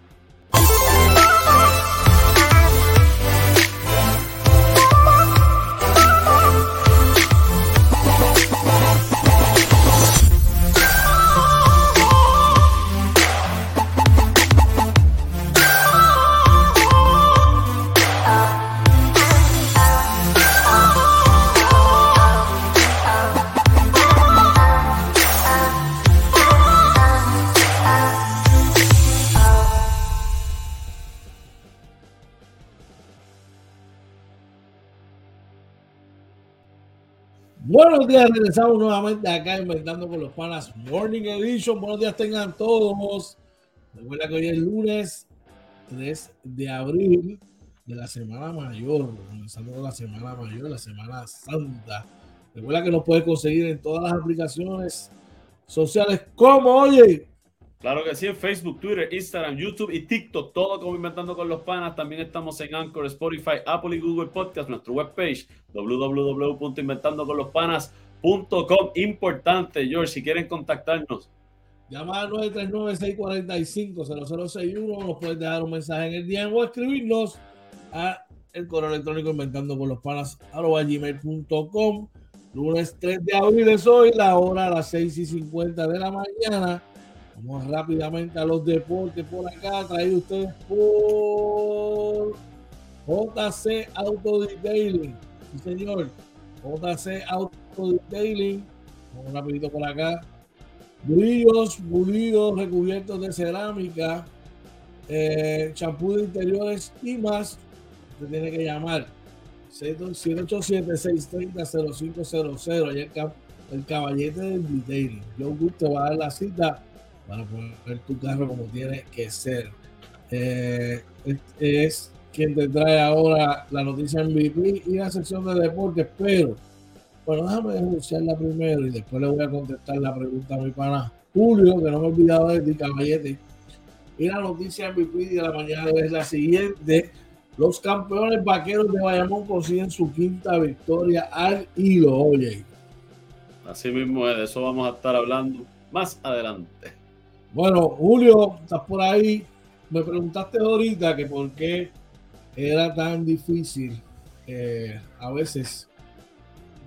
Buenos días, regresamos nuevamente acá inventando con los panas Morning Edition. Buenos días tengan todos. Recuerda que hoy es lunes 3 de abril de la Semana Mayor, comenzando con la Semana Mayor, la Semana Santa. Recuerda que nos puedes conseguir en todas las aplicaciones sociales como, oye, Claro que sí, en Facebook, Twitter, Instagram, YouTube y TikTok, todo como Inventando con los Panas. También estamos en Anchor, Spotify, Apple y Google Podcast, nuestra webpage www.inventandoconlospanas.com. Importante, George, si quieren contactarnos. Llama al 939-645-0061, nos puedes dejar un mensaje en el día o escribirnos a el correo electrónico inventando con los panas gmail.com. Lunes 3 de abril es hoy, la hora a las 6 y 50 de la mañana. Vamos rápidamente a los deportes por acá, traído ustedes por JC Auto Detailing. Sí, señor. JC Auto Detailing. Vamos rapidito por acá. Brillos, pulidos, recubiertos de cerámica, eh, champú de interiores y más. Usted tiene que llamar 787-630-0500. Allá el, el caballete del detailing. Yo te va a dar la cita para poner tu carro como tiene que ser. Eh, es quien te trae ahora la noticia MVP y la sección de deportes, pero bueno, déjame denunciarla primero y después le voy a contestar la pregunta a mi pana Julio, que no me he olvidado de ti, caballete. Y la noticia MVP de la mañana es la siguiente. Los campeones vaqueros de Bayamón consiguen su quinta victoria al hilo, oye. Así mismo es, de eso vamos a estar hablando más adelante. Bueno, Julio, estás por ahí. Me preguntaste ahorita que por qué era tan difícil eh, a veces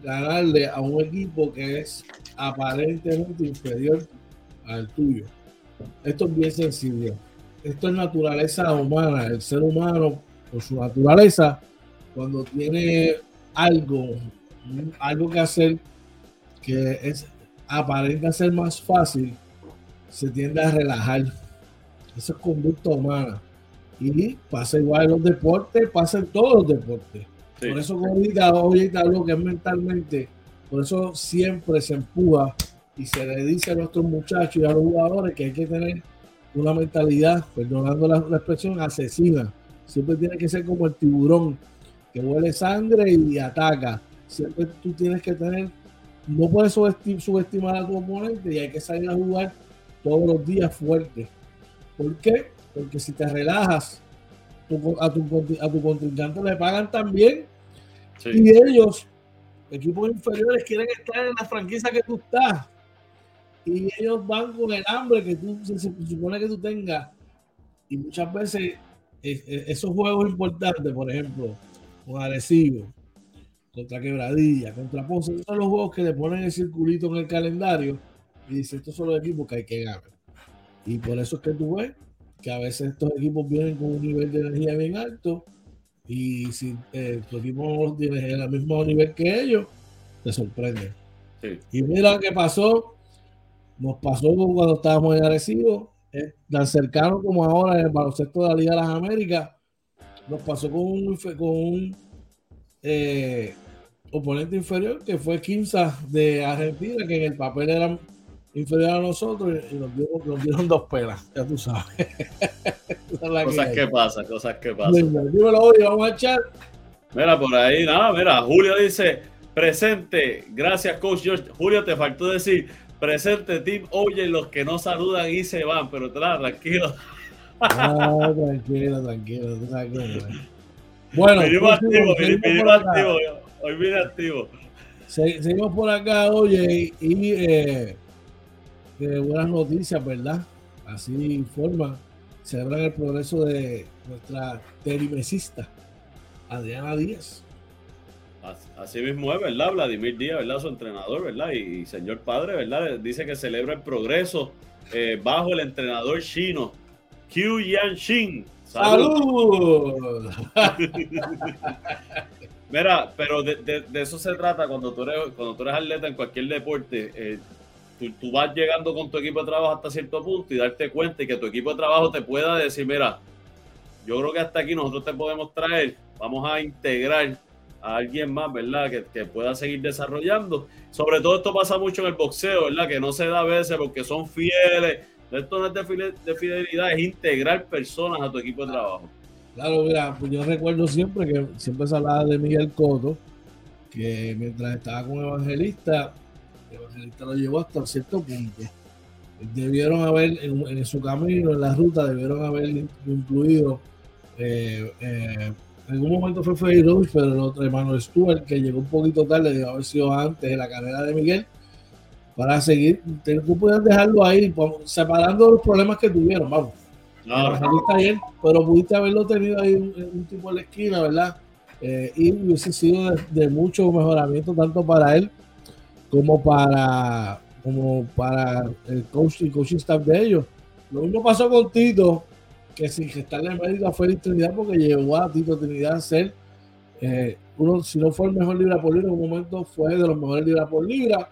ganarle a un equipo que es aparentemente inferior al tuyo. Esto es bien sencillo. Esto es naturaleza humana. El ser humano, por su naturaleza, cuando tiene algo, algo que hacer que es aparenta ser más fácil, se tiende a relajar. Eso es conducta humana. Y pasa igual en los deportes, pasa en todos los deportes. Por eso, como ahorita, lo que es mentalmente, por eso siempre se empuja y se le dice a nuestros muchachos y a los jugadores que hay que tener una mentalidad, perdonando la, expresión, asesina. Siempre tiene que ser como el tiburón, que huele sangre y ataca. Siempre tú tienes que tener, no puedes subestimar a tu oponente y hay que salir a jugar todos los días fuerte. ¿Por qué? Porque si te relajas, a, tu, a tu contrincante le pagan también. Y ellos, equipos inferiores, quieren estar en la franquicia que tú estás. Y ellos van con el hambre que tú se, supone que tú tengas. Y muchas veces esos juegos importantes, por ejemplo, con Arecibo, contra Quebradilla, contra Ponce, son los juegos que le ponen el circulito en el calendario y dicen, estos son los equipos que hay que ganar. Y por eso es que tú ves que a veces estos equipos vienen con un nivel de energía bien alto y si eh, tu equipo no tiene el mismo nivel que ellos, te sorprende. Y mira qué pasó, nos pasó cuando estábamos en Arecibo, eh, tan cercano como ahora en el baloncesto de la Liga de las Américas, nos pasó con un, con un eh, oponente inferior que fue Quinza de Argentina, que en el papel era inferior a nosotros y nos dieron, dos pelas, ya tú sabes. cosas que, pasan, cosas que pasan. Dímelo, hoy, vamos a echar. Mira, por ahí, nada, mira, Julio dice, presente, gracias, coach George. Julio, te faltó decir, presente, Team Oye, los que no saludan y se van, pero tranquilo. Ah, tranquilo, tranquilo, tranquilo. Bueno, activo, activo, hoy viene activo. Seguimos por acá, oye, y eh, buenas noticias, ¿verdad? Así informa, celebran el progreso de nuestra terimesista, Adriana Díaz. Así mismo es, ¿verdad? Vladimir Díaz, ¿verdad? Su entrenador, ¿verdad? Y, señor padre, ¿verdad? Dice que celebra el progreso eh, bajo el entrenador chino, Qiu Yanshin. ¡Salud! Mira, pero de, eso se trata cuando tú eres, cuando tú eres atleta en cualquier deporte. Eh, tú, vas llegando con tu equipo de trabajo hasta cierto punto y darte cuenta y que tu equipo de trabajo te pueda decir, mira, yo creo que hasta aquí nosotros te podemos traer, vamos a integrar a alguien más, ¿verdad? Que, pueda seguir desarrollando. Sobre todo esto pasa mucho en el boxeo, ¿verdad? Que no se da a veces porque son fieles. Esto no es de fidelidad, es integrar personas a tu equipo de trabajo. Claro, mira, pues yo recuerdo siempre que siempre se hablaba de Miguel Coto, que mientras estaba con Evangelista, Evangelista lo llevó hasta cierto punto. Debieron haber, en, su camino, en la ruta, debieron haber incluido. Eh, eh, en algún momento fue Freddy Roach, pero el otro hermano Stuart, que llegó un poquito tarde, debe haber sido antes de la carrera de Miguel, para seguir. Tú puedes dejarlo ahí, separando los problemas que tuvieron, vamos. No, está bien, pero pudiste haberlo tenido ahí un, tipo en la esquina, ¿verdad? Eh, y hubiese sido de, de, mucho mejoramiento tanto para él como para, como para el coach y coaching staff de ellos. Lo mismo pasó con Tito, que sin gestarle en América fue la Trinidad porque llevó a Tito Trinidad a ser eh, uno, si no fue el mejor libra por libra, en un momento fue de los mejores libra por libra,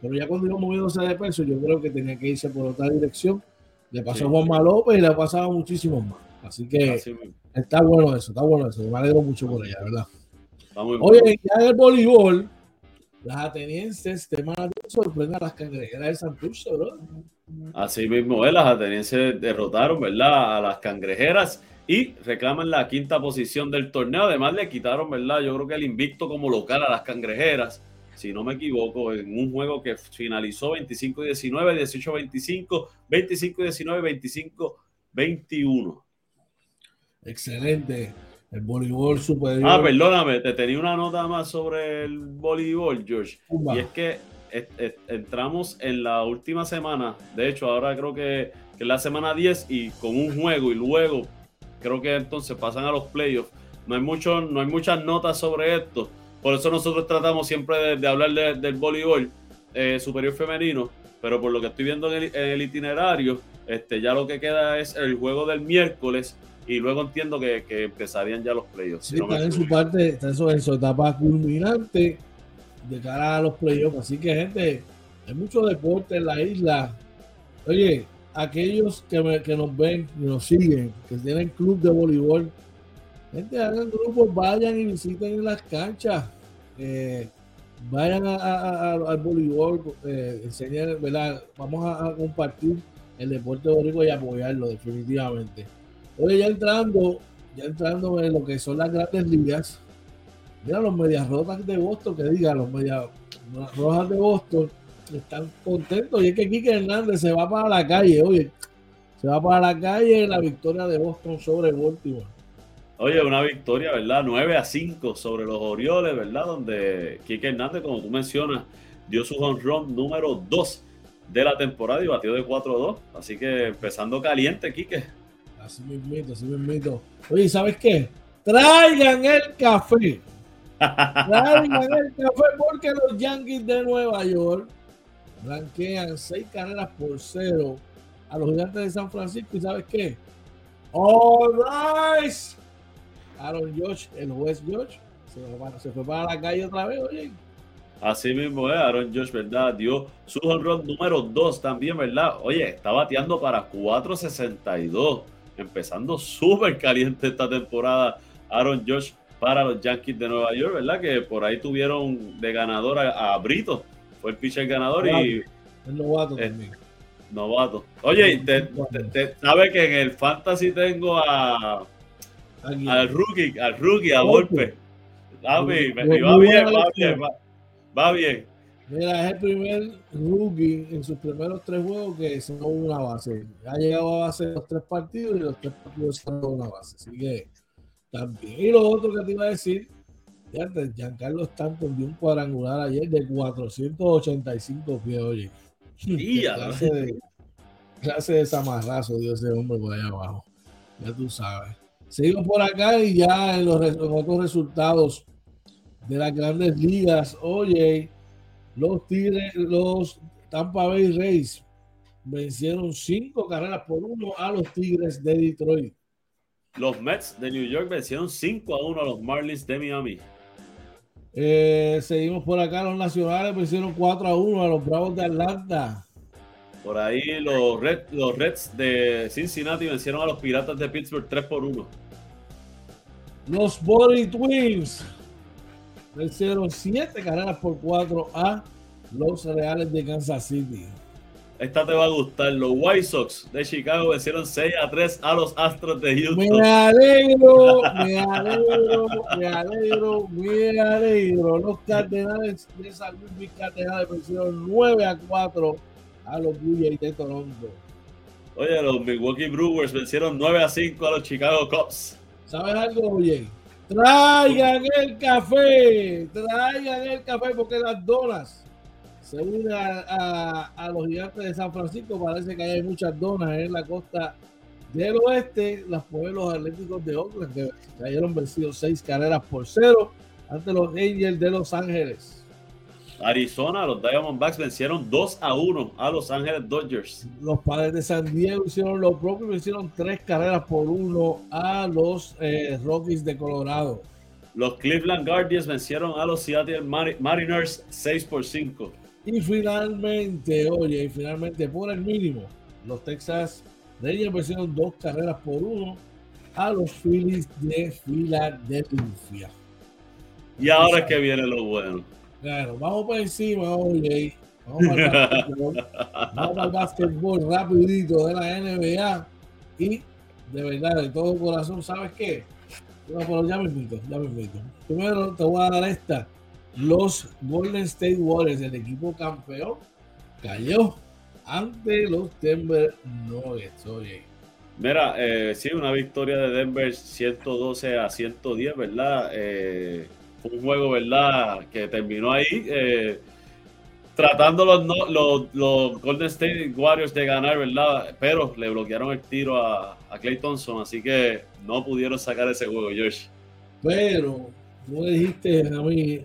pero ya cuando iba moviéndose de peso, yo creo que tenía que irse por otra dirección. Le pasó a Juanma López y le ha pasado a muchísimos más. Así que está bueno eso, está bueno eso. Me alegro mucho por ella, ¿verdad? Oye, ya en el voleibol, las atenienses de sorprenden a las cangrejeras de Santurce, ¿verdad? Así mismo es, las atenienses derrotaron, ¿verdad? A las cangrejeras y reclaman la quinta posición del torneo. Además, le quitaron, ¿verdad? Yo creo que el invicto como local a las cangrejeras, si no me equivoco, en un juego que finalizó 25-19, 18-25, 25-19, 25-21. Excelente. El voleibol superior. Ah, perdóname, te tenía una nota más sobre el voleibol, George. Y es que entramos en la última semana, de hecho, ahora creo que, es la semana 10 y con un juego y luego creo que entonces pasan a los playoffs. No hay, mucho, no hay muchas notas sobre esto. Por eso nosotros tratamos siempre de, hablar del voleibol eh, superior femenino. Pero por lo que estoy viendo en el, en el, itinerario, este, ya lo que queda es el juego del miércoles y luego entiendo que, empezarían ya los playoffs. Sí, está en su parte, está en su, etapa culminante de cara a los playoffs. Así que, gente, hay mucho deporte en la isla. Oye, aquellos que, que nos ven y nos siguen, que tienen club de voleibol, gente, hagan grupos, vayan y visiten las canchas. Eh, vayan al voleibol, eh, enseñar, ¿verdad? Vamos a, compartir el deporte boricua y apoyarlo definitivamente. Oye, ya entrando, ya entrando en lo que son las grandes ligas, mira los medias rojas de Boston, que diga, los medias rojas de Boston están contentos y es que Kike Hernández se va para la calle, oye, se va para la calle en la victoria de Boston sobre Baltimore. Oye, una victoria, ¿verdad? 9 a 5 sobre los Orioles, ¿verdad? Donde Kike Hernández, como tú mencionas, dio su home run número 2 de la temporada y batió de 4-2. Así que empezando caliente, Kike. Así mismito, así mismito. Oye, ¿sabes qué? Traigan el café. Traigan el café porque los Yankees de Nueva York blanquean seis carreras por cero a los gigantes de San Francisco. ¿Y sabes qué? All right. Aaron Josh, el juez Josh, se, fue para la calle otra vez, oye. Así mismo es, Aaron Josh, ¿verdad? Dio su honrón número 2 también, ¿verdad? Oye, está bateando para 462, empezando súper caliente esta temporada Aaron Josh para los Yankees de Nueva York, ¿verdad? Que por ahí tuvieron de ganador a, Brito, fue el pitcher ganador y... El novato eh, también. Novato. Oye, te, ¿sabes que en el Fantasy tengo a al rookie, al rookie, a golpe. Va bien, va bien, va bien, va, bien. Mira, es el primer rookie en sus primeros tres juegos que se una base. Ha llegado a base los tres partidos y los tres partidos se una base. Así que también. Y lo otro que te iba a decir, fíjate, Giancarlo Stanton dio un cuadrangular ayer de 485 pies, oye. clase, de, clase de zamarrazo dio ese hombre por allá abajo. Ya tú sabes. Seguimos por acá y ya en los otros resultados de las grandes ligas. Oye, los Tigres, los Tampa Bay Rays vencieron cinco carreras por uno a los Tigres de Detroit. Los Mets de New York vencieron 5 a 1 a los Marlins de Miami. Eh, seguimos por acá, los Nacionales vencieron 4 a 1 a los Bravos de Atlanta. Por ahí los, los Reds de Cincinnati vencieron a los Piratas de Pittsburgh 3 por 1. Los Body Twins vencieron 7 carreras por 4 a los Reales de Kansas City. Esta te va a gustar. Los White Sox de Chicago vencieron 6 a 3 a los Astros de Houston. Me alegro, me alegro, me alegro, me alegro. Los Cardenales de San Luis Cardenales vencieron 9 a 4 a los Blue Jays de Toronto. Oye, los Milwaukee Brewers vencieron 9 a 5 a los Chicago Cubs. ¿Sabes algo, oye? Traigan el café, traigan el café porque las donas se unen a, los gigantes de San Francisco. Parece que hay muchas donas en la costa del oeste. Las pueblos atléticos de Oakland que cayeron vencidos seis carreras por cero ante los Angels de Los Ángeles. Arizona, los Diamondbacks vencieron 2 a 1 a Los Ángeles Dodgers. Los padres de San Diego hicieron lo propio, vencieron tres carreras por uno a los eh, Rockies de Colorado. Los Cleveland Guardians vencieron a los Seattle Mariners 6 por 5. Y finalmente, oye, y finalmente por el mínimo, los Texas Rangers vencieron dos carreras por uno a los Phillies de Filadelfia. Y ahora es que viene lo bueno. Claro, vamos por encima, oye. Vamos al básquetbol rapidito de la NBA. Y de verdad, de todo corazón, ¿sabes qué? ya me invito, ya me invito. Primero te voy a dar esta. Los Golden State Warriors, el equipo campeón, cayó ante los Denver Nuggets. Oye. Mira, eh, sí, una victoria de Denver 112 a 110, ¿verdad? Eh, un juego, ¿verdad? Que terminó ahí eh, tratando los, los, los, Golden State Warriors de ganar, ¿verdad? Pero le bloquearon el tiro a, a Clay Thompson, así que no pudieron sacar ese juego, Josh. Pero, tú dijiste a mí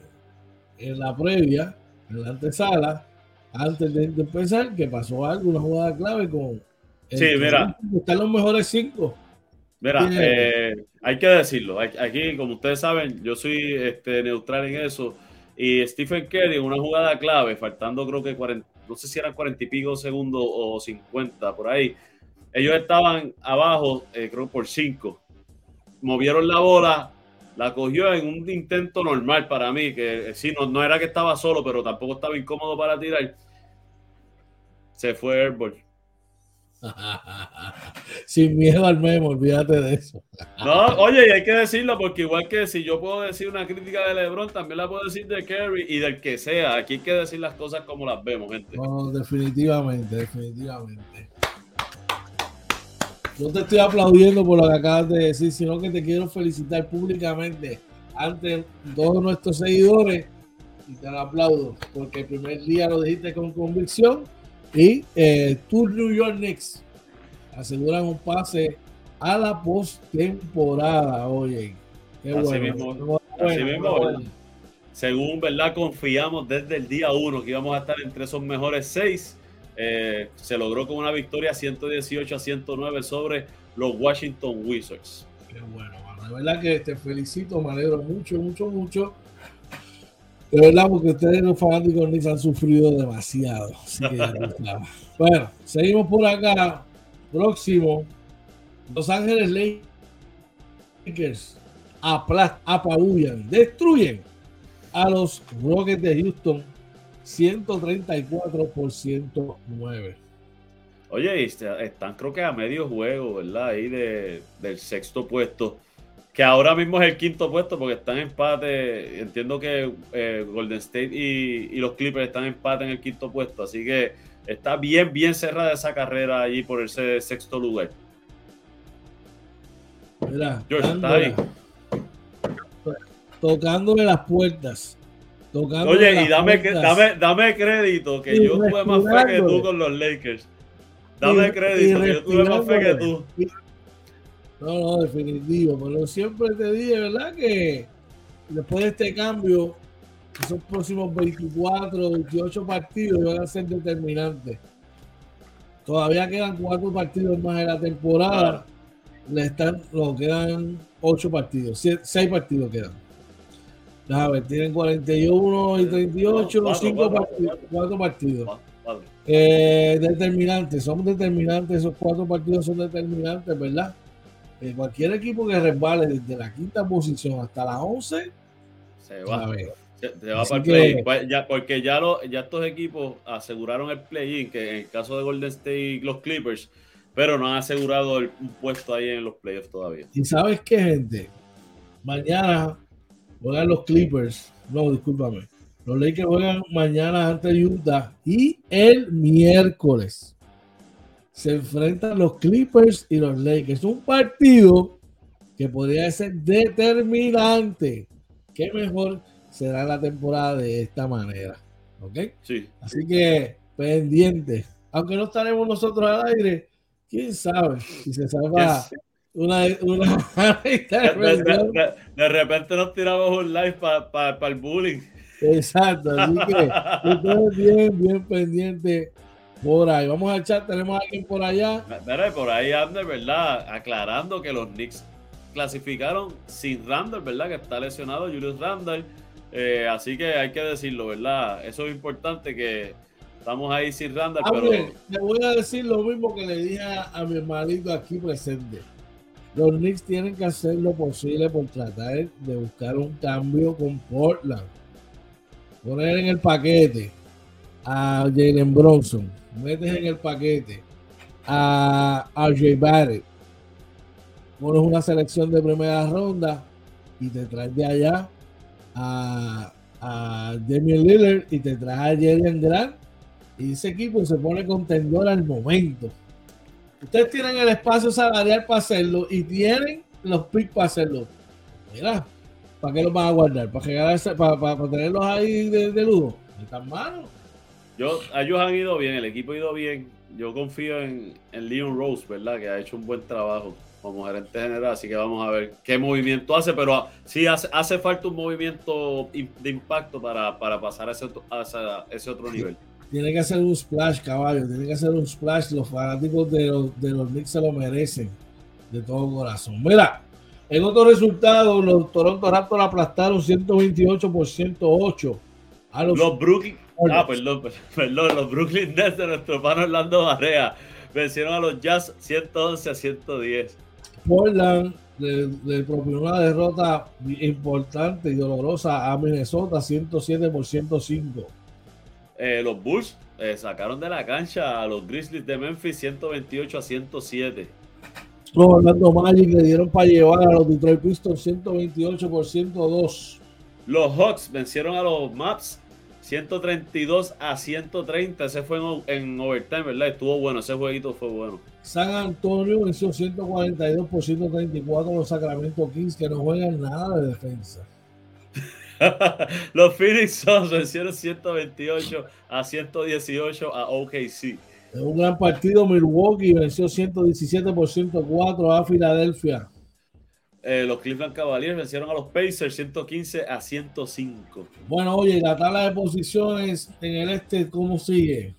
en la previa, en la antesala, antes de, empezar, que pasó algo, una jugada clave con. Sí, mira. Están los mejores cinco. Mira, eh, hay que decirlo. Aquí, como ustedes saben, yo soy este, neutral en eso. Y Stephen Curry, en una jugada clave, faltando creo que no sé si eran 40 y pico segundos o 50 por ahí. Ellos estaban abajo, eh, creo por 5. Movieron la bola, la cogió en un intento normal para mí, que sí, no, no era que estaba solo, pero tampoco estaba incómodo para tirar. Se fue airball. Sin miedo al memo, olvídate de eso. no, oye, y hay que decirlo porque igual que si yo puedo decir una crítica de LeBron, también la puedo decir de Kerry y del que sea. Aquí hay que decir las cosas como las vemos, gente. No, definitivamente, definitivamente. No te estoy aplaudiendo por lo que acabas de decir, sino que te quiero felicitar públicamente ante todos nuestros seguidores y te lo aplaudo porque el primer día lo dijiste con convicción y eh, tu New York Knicks aseguran un pase a la postemporada. Oye, qué así Mismo, así mismo, Según verdad, confiamos desde el día uno que íbamos a estar entre esos mejores seis. Eh, se logró con una victoria 118 a 109 sobre los Washington Wizards. Qué bueno, De verdad que te felicito, me alegro mucho, mucho, mucho. De verdad, porque ustedes los fanáticos Knicks han sufrido demasiado. bueno, seguimos por acá. Próximo, Los Ángeles Lakers apabullan, destruyen a los Rockets de Houston 134 por 109. Oye, están creo que a medio juego, ¿verdad? Ahí de, del sexto puesto que ahora mismo es el quinto puesto porque están en empate. Entiendo que eh, Golden State y, los Clippers están en empate en el quinto puesto, así que está bien, bien cerrada esa carrera allí por ese sexto lugar. Mira, George, está ahí. Tocándole las puertas. Oye, y dame, dame, dame crédito que yo tuve más fe que tú con los Lakers. Dame crédito que yo tuve más fe que tú. No, no, definitivo. Pero siempre te dije, ¿verdad? Que después de este cambio, esos próximos 24, 28 partidos van a ser determinantes. Todavía quedan cuatro partidos más en la temporada. Le están, lo quedan ocho partidos, seis partidos quedan. A ver, tienen 41 y 38, cuatro, cinco partidos, cuatro partidos. Eh, determinantes, son determinantes, esos cuatro partidos son determinantes, ¿verdad? Eh, cualquier equipo que resbale desde la quinta posición hasta la 11 se va. Se, va para el play ya, porque ya, lo, ya estos equipos aseguraron el play-in, que en el caso de Golden State los Clippers, pero no han asegurado el, un puesto ahí en los playoffs todavía. Y sabes qué, gente, mañana juegan los Clippers, no, discúlpame, los Lakers juegan mañana ante Utah y el miércoles se enfrentan los Clippers y los Lakers. Un partido que podría ser determinante. Qué mejor será la temporada de esta manera. ¿Ok? Sí. Así que pendiente. Aunque no estaremos nosotros al aire, quién sabe si se salva una, una de, repente nos tiramos un live para el bullying. Exacto, así que ustedes bien, bien pendiente por ahí, vamos al chat, tenemos a alguien por allá. Mira, por ahí anda, ¿verdad? Aclarando que los Knicks clasificaron sin Randall, ¿verdad? Que está lesionado Julius Randall. Eh, así que hay que decirlo, ¿verdad? Eso es importante que estamos ahí sin Randall, pero... le voy a decir lo mismo que le dije a, mi hermanito aquí presente. Los Knicks tienen que hacer lo posible por tratar de buscar un cambio con Portland. Poner en el paquete a Jalen Bronson metes en el paquete a RJ Barrett, pones una selección de primera ronda y te traes de allá a, a Damian Lillard y te traes a Jalen Grant y ese equipo se pone contendor al momento. Ustedes tienen el espacio salarial para hacerlo y tienen los picks para hacerlo. Mira, ¿para qué los van a guardar? ¿Para, para, para, tenerlos ahí de, de lujo? Están malos. Yo, ellos han ido bien, el equipo ha ido bien. Yo confío en, en Leon Rose, ¿verdad? Que ha hecho un buen trabajo como gerente general, así que vamos a ver qué movimiento hace, pero sí hace, hace falta un movimiento de impacto para, pasar a ese, ese, otro nivel. Tiene que hacer un splash, caballo, tiene que hacer un splash. Los fanáticos de los, de los Knicks se lo merecen de todo corazón. Mira, en otro resultado, los Toronto Raptors aplastaron 128 por 108 a los, los Brooklyn Ah, perdón, perdón, los Brooklyn Nets de nuestro pan Orlando Barrea vencieron a los Jazz 111 a 110. Portland le, propinó una derrota importante y dolorosa a Minnesota 107 por 105. Eh, los Bulls eh, sacaron de la cancha a los Grizzlies de Memphis 128 a 107. Los Orlando Magic le dieron para llevar a los Detroit Pistons 128 por 102. Los Hawks vencieron a los Maps 132 a 130. Ese fue en, overtime, ¿verdad? Estuvo bueno, ese jueguito fue bueno. San Antonio venció 142 por 134 los Sacramento Kings que no juegan nada de defensa. los Phoenix Suns vencieron 128 a 118 a OKC. En un gran partido, Milwaukee venció 117 por 104 a Filadelfia. Eh, los Cleveland Cavaliers vencieron a los Pacers 115 a 105. Bueno, oye, la tabla de posiciones en el este, ¿cómo sigue?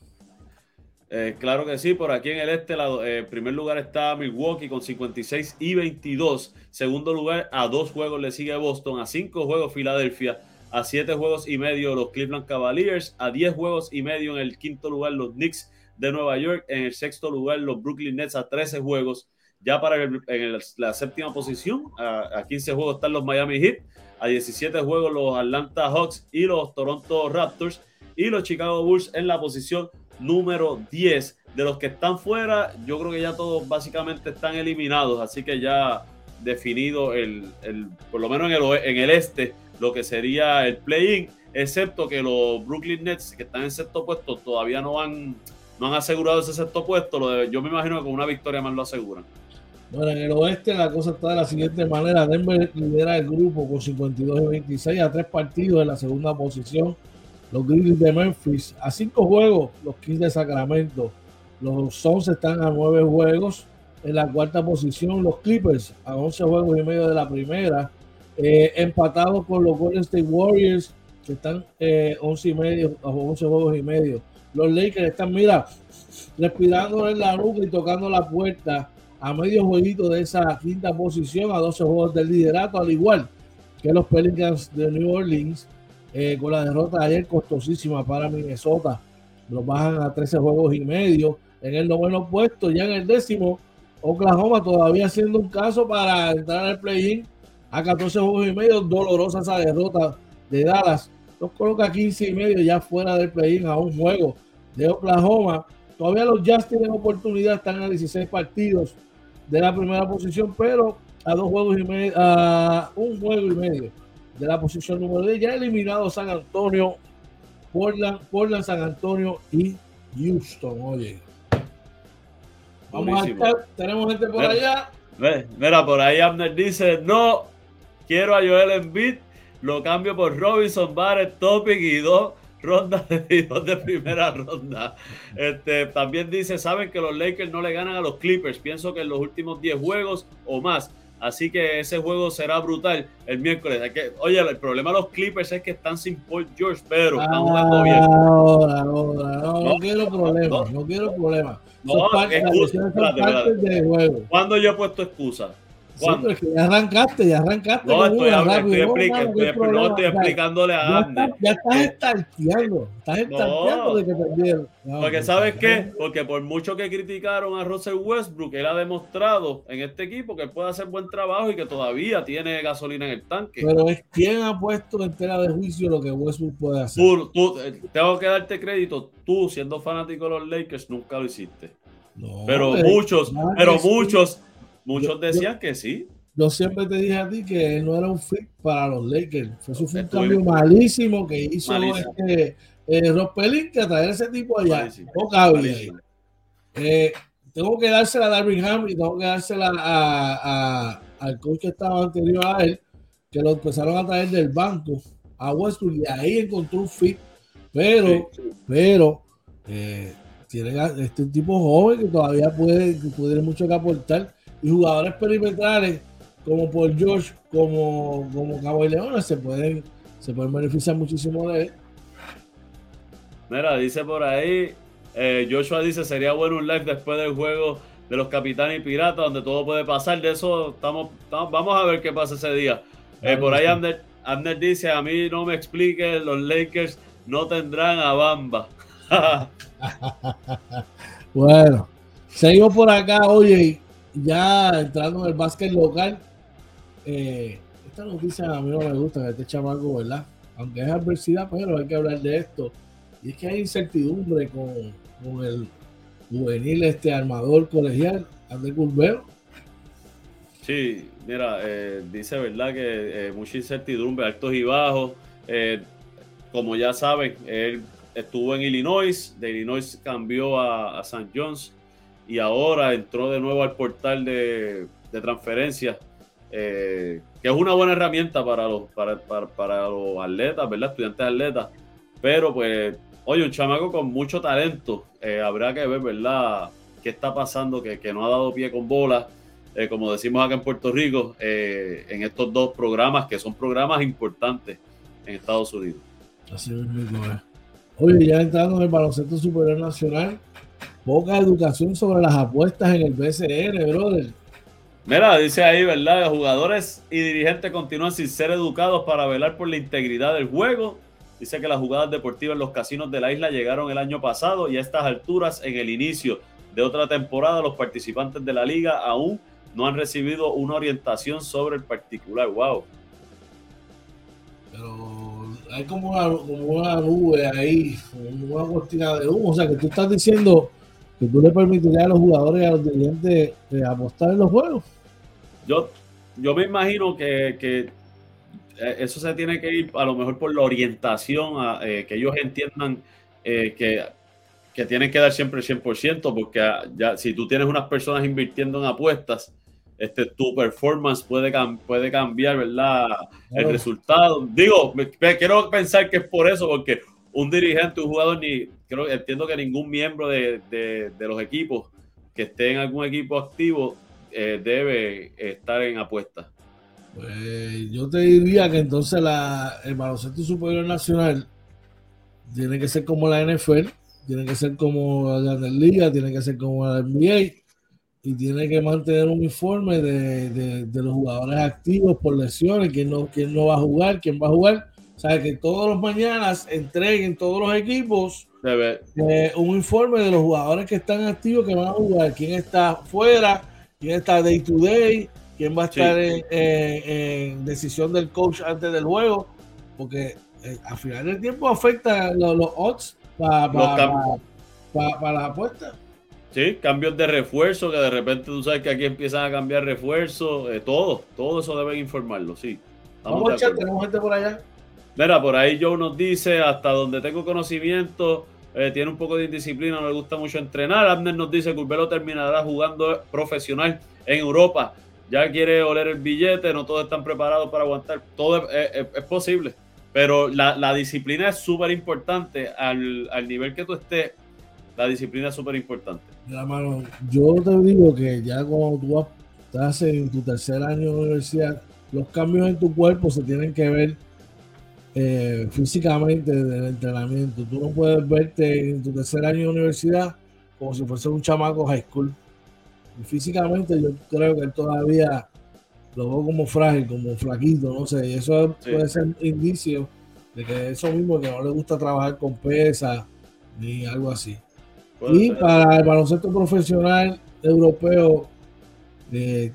Eh, claro que sí, por aquí en el este, eh, en primer lugar está Milwaukee con 56 y 22. Segundo lugar, a dos juegos le sigue Boston, a cinco juegos Filadelfia, a siete juegos y medio los Cleveland Cavaliers, a diez juegos y medio en el quinto lugar los Knicks de Nueva York, en el sexto lugar los Brooklyn Nets a 13 juegos. Ya para en la séptima posición, a, a 15 juegos están los Miami Heat, a 17 juegos los Atlanta Hawks y los Toronto Raptors y los Chicago Bulls en la posición número 10. De los que están fuera, yo creo que ya todos básicamente están eliminados, así que ya definido el, por lo menos en el, en el este, lo que sería el play-in, excepto que los Brooklyn Nets, que están en sexto puesto, todavía no han, no han asegurado ese sexto puesto. Lo yo me imagino que con una victoria más lo aseguran. Bueno, en el oeste la cosa está de la siguiente manera. Denver lidera el grupo con 52 y 26 a tres partidos en la segunda posición los Grizzlies de Memphis a cinco juegos, los Kings de Sacramento. Los Suns están a nueve juegos. En la cuarta posición, los Clippers a 11 juegos y medio de la primera. Eh, empatados con los Golden State Warriors, que están eh, 11 y medio, a 11 juegos y medio. Los Lakers están, mira, respirando en la nuca y tocando la puerta a medio jueguito de esa quinta posición, a 12 juegos del liderato, al igual que los Pelicans de New Orleans eh, con la derrota de ayer costosísima para Minnesota. Los bajan a 13 juegos y medio. En el noveno puesto, ya en el décimo, Oklahoma todavía haciendo un caso para entrar al play-in a 14 juegos y medio. Dolorosa esa derrota de Dallas. Los coloca 15 y medio ya fuera del play-in a un juego de Oklahoma. Todavía los Jazz tienen oportunidad, están a 16 partidos de la primera posición, pero a dos juegos y medio, a un juego y medio de la posición número 10. Ya eliminado San Antonio, Portland, Portland, San Antonio y Houston. Oye. Vamos a estar, tenemos gente por allá. Mira, por ahí Abner dice, no, quiero a Joel Embiid, lo cambio por Robinson, Barrett, Topic y dos rondas de, dos de primera ronda. Este, también dice, saben que los Lakers no le ganan a los Clippers. Pienso que en los últimos 10 juegos o más Así que ese juego será brutal el miércoles. que, oye, el problema de los Clippers es que están sin Paul George, pero están jugando bien. Ahora, ahora, no, no, quiero problemas, no, quiero problemas. No, excusa, ¿Cuándo yo he puesto excusa? Sí, ya arrancaste, ya arrancaste. No, estoy, estoy, no, estoy, explicándole a Ander. Ya, estás eh, estarteando, estás estarteando de que perdieron. porque ¿sabes qué? Porque por mucho que criticaron a Russell Westbrook, él ha demostrado en este equipo que puede hacer buen trabajo y que todavía tiene gasolina en el tanque. Pero es quien ha puesto en tela de juicio lo que Westbrook puede hacer. Tú, eh, tengo que darte crédito, tú siendo fanático de los Lakers nunca lo hiciste. pero muchos, pero muchos Muchos decían que sí. Yo siempre te dije a ti que él no era un fit para los Lakers. Fue un cambio malísimo que hizo este eh, Rob que traer ese tipo allá. Eh, tengo que dársela a Darwin Ham y tengo que dársela a, al coach que estaba anterior a él, que lo empezaron a traer del banco a Westbrook y ahí encontró un fit. Pero, pero, eh, tiene este tipo joven que todavía puede, que puede mucho que aportar y jugadores perimetrales como por George, como, como Cabo y Leones se pueden, se pueden beneficiar muchísimo de él. Mira, dice por ahí, eh, Joshua dice, sería bueno un live después del juego de los capitanes y piratas, donde todo puede pasar. De eso estamos, vamos a ver qué pasa ese día. Eh, por ahí Ander, dice, a mí no me explique, los Lakers no tendrán a Bamba. bueno, seguimos por acá, oye, ya entrando en el básquet local. Eh, esta noticia a mí no me gusta, este chamaco, ¿verdad? Aunque es adversidad, pero hay que hablar de esto. Y es que hay incertidumbre con, con el juvenil, este armador colegial, André Curbero. Sí, mira, eh, dice verdad que eh, mucha incertidumbre, altos y bajos. Como ya saben, él estuvo en Illinois, de Illinois cambió a, a St. John's y ahora entró de nuevo al portal de, de transferencias, que es una buena herramienta para los, para, para, los atletas, ¿verdad? Estudiantes atletas. Pero pues, oye, un chamaco con mucho talento, habrá que ver, ¿verdad? ¿Qué está pasando? Que, que no ha dado pie con bola eh, como decimos acá en Puerto Rico, eh, en estos dos programas que son programas importantes en Estados Unidos. Así es. Oye, ya entrando en el baloncesto superior nacional, poca educación sobre las apuestas en el BCN, brother. Mira, dice ahí, ¿verdad? Jugadores y dirigentes continúan sin ser educados para velar por la integridad del juego. Dice que las jugadas deportivas en los casinos de la isla llegaron el año pasado y a estas alturas, en el inicio de otra temporada, los participantes de la liga aún no han recibido una orientación sobre el particular. ¡Wow! Pero hay como una, nube ahí, una cortina de humo. O sea, que tú estás diciendo que tú le permitirías a los jugadores y a los dirigentes eh, apostar en los juegos. Yo, yo me imagino que, que eh, eso se tiene que ir a lo mejor por la orientación, a, eh, que ellos entiendan que, que, tienen que dar siempre el 100%, porque ah, ya si tú tienes unas personas invirtiendo en apuestas, este, tu performance puede, puede cambiar, ¿verdad? El resultado. Digo, quiero pensar que es por eso, porque un dirigente, un jugador, ni creo entiendo que ningún miembro de, de, los equipos que esté en algún equipo activo eh, debe estar en apuesta. Pues yo te diría que entonces la, el baloncesto superior nacional tiene que ser como la NFL, tiene que ser como la Liga, tiene que ser como la NBA y tiene que mantener un informe de, los jugadores activos por lesiones, quién no, quién no va a jugar, quién va a jugar. O sea, que todos los mañanas entreguen todos los equipos eh, un informe de los jugadores que están activos que van a jugar, quién está fuera, quién está day to day, quién va a estar en, decisión del coach antes del juego, porque eh, al final del tiempo afecta los, odds para para la apuesta. Sí, cambios de refuerzo, que de repente tú sabes que aquí empiezan a cambiar refuerzos, eh, todo, todo eso deben informarlo, sí. Vamos a echar, tenemos gente por allá. Mira, por ahí Joe nos dice, hasta donde tengo conocimiento, eh, tiene un poco de indisciplina, no le gusta mucho entrenar. Abner nos dice que Urbelo terminará jugando profesional en Europa. Ya quiere oler el billete, no todos están preparados para aguantar. Todo es, posible, pero la, disciplina es súper importante al, al nivel que tú estés la disciplina es súper importante. mano, yo te digo que ya cuando tú estás en tu tercer año de universidad, los cambios en tu cuerpo se tienen que ver eh, físicamente del entrenamiento. Tú no puedes verte en tu tercer año de universidad como si fuese un chamaco high school. Y físicamente yo creo que él todavía lo veo como frágil, como flaquito, no sé. Y eso puede ser indicio de que eso mismo, que no le gusta trabajar con pesas ni algo así. Y para el baloncesto profesional europeo, eh,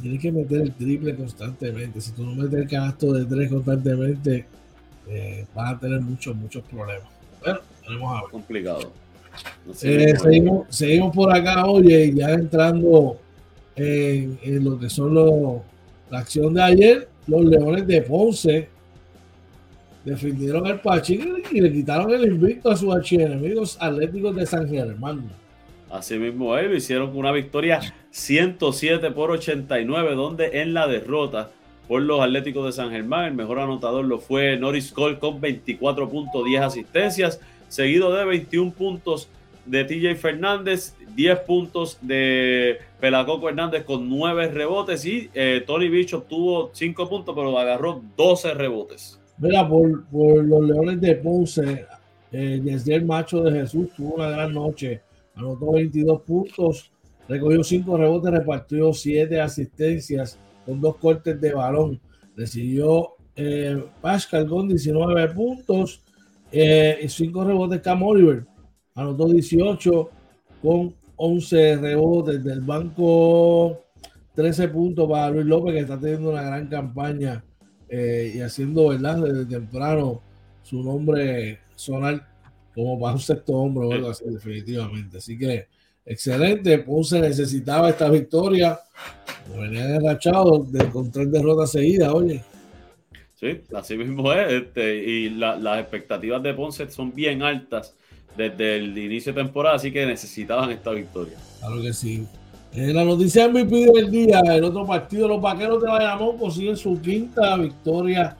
tienes que meter el triple constantemente. Si tú no metes el canasto de tres constantemente, eh, vas a tener muchos, muchos problemas. Bueno, tenemos a ver. Complicado. Eh, seguimos, seguimos, por acá, oye, ya entrando en, en lo que son los, la acción de ayer, los Leones de Ponce defendieron el Pachín y le quitaron el invicto a sus archienemigos atléticos de San Germán. Así mismo, hicieron una victoria 107 por 89, donde en la derrota por los Atléticos de San Germán, el mejor anotador lo fue Norris Cole con 24 puntos, 10 asistencias, seguido de 21 puntos de TJ Fernández, 10 puntos de Pelacoco Hernández con 9 rebotes y eh, Tony Bishop tuvo 5 puntos, pero agarró 12 rebotes. Mira, por, los Leones de Ponce, eh, desde el macho de Jesús tuvo una gran noche. Anotó 22 puntos, recogió 5 rebotes, repartió 7 asistencias con dos cortes de balón. Recibió eh, Pascal con 19 puntos Eh, cinco rebotes Cam Oliver, anotó 18 con 11 rebotes del banco, 13 puntos para Luis López, que está teniendo una gran campaña eh, y haciendo, ¿verdad? Desde temprano su nombre sonar como para un sexto hombre o algo así, definitivamente. Así que excelente. Ponce necesitaba esta victoria. Venían enrachados de, con tres derrotas seguidas, oye. Sí, así mismo es. Este, y las expectativas de Ponce son bien altas desde el inicio de temporada, así que necesitaban esta victoria. Claro que sí. En la noticia MVP del día, el otro partido, los vaqueros de Bayamón consiguen su quinta victoria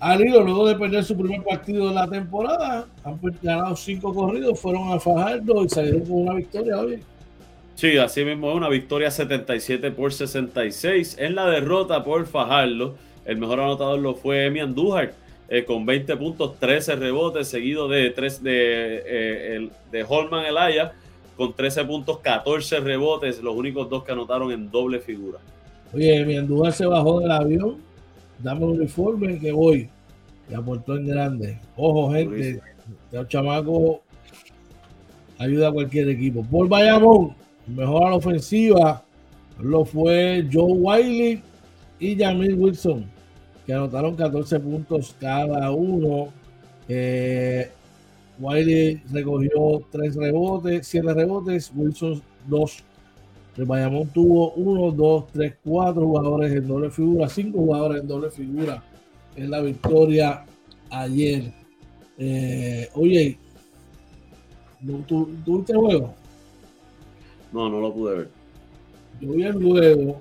al hilo luego de perder su primer partido de la temporada. Han ganado cinco corridos, fueron a Fajardo y salieron con una victoria hoy. Sí, así mismo es una victoria 77 por 66. En la derrota por Fajardo, el mejor anotador lo fue Emi Andújar. Eh, con 20 puntos, 13 rebotes, seguido de, tres de, eh, de Holman Elaya, con 13 puntos, 14 rebotes, los únicos dos que anotaron en doble figura. Oye, mi Andújar se bajó del avión dame un uniforme que voy. Y aportó en grande. Ojo, gente, el chamaco ayuda a cualquier equipo. Por Bayamón, mejor a la ofensiva, lo fue Joe Wiley y Jamil Wilson, que anotaron 14 puntos cada uno. Eh, Wiley recogió 3 rebotes, 7 rebotes, Wilson 2 el Bayamón tuvo 1, 2, 3, 4 jugadores en doble figura, 5 jugadores en doble figura en la victoria ayer. Eh, oye, ¿tú, ¿tuviste el juego? No, no lo pude ver. Yo vi el juego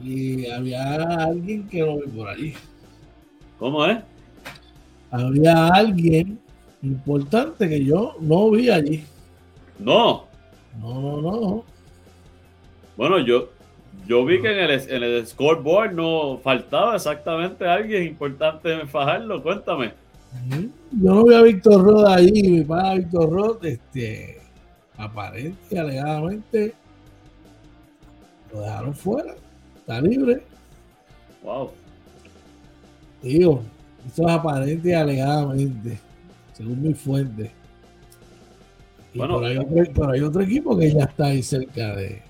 y había alguien que no vi por ahí. ¿Cómo es? Había alguien importante que yo no vi allí. No. No, no, no. Bueno, yo, yo vi que en el, en el scoreboard no faltaba exactamente alguien importante en Fajardo. Cuéntame. Yo no vi a Víctor Rod ahí, mi padre Víctor Rod, este, aparente y alegadamente lo dejaron fuera. Está libre. Wow. Tío, eso es aparente y alegadamente, según mi fuente. bueno, hay otro, pero hay otro equipo que ya está ahí cerca de,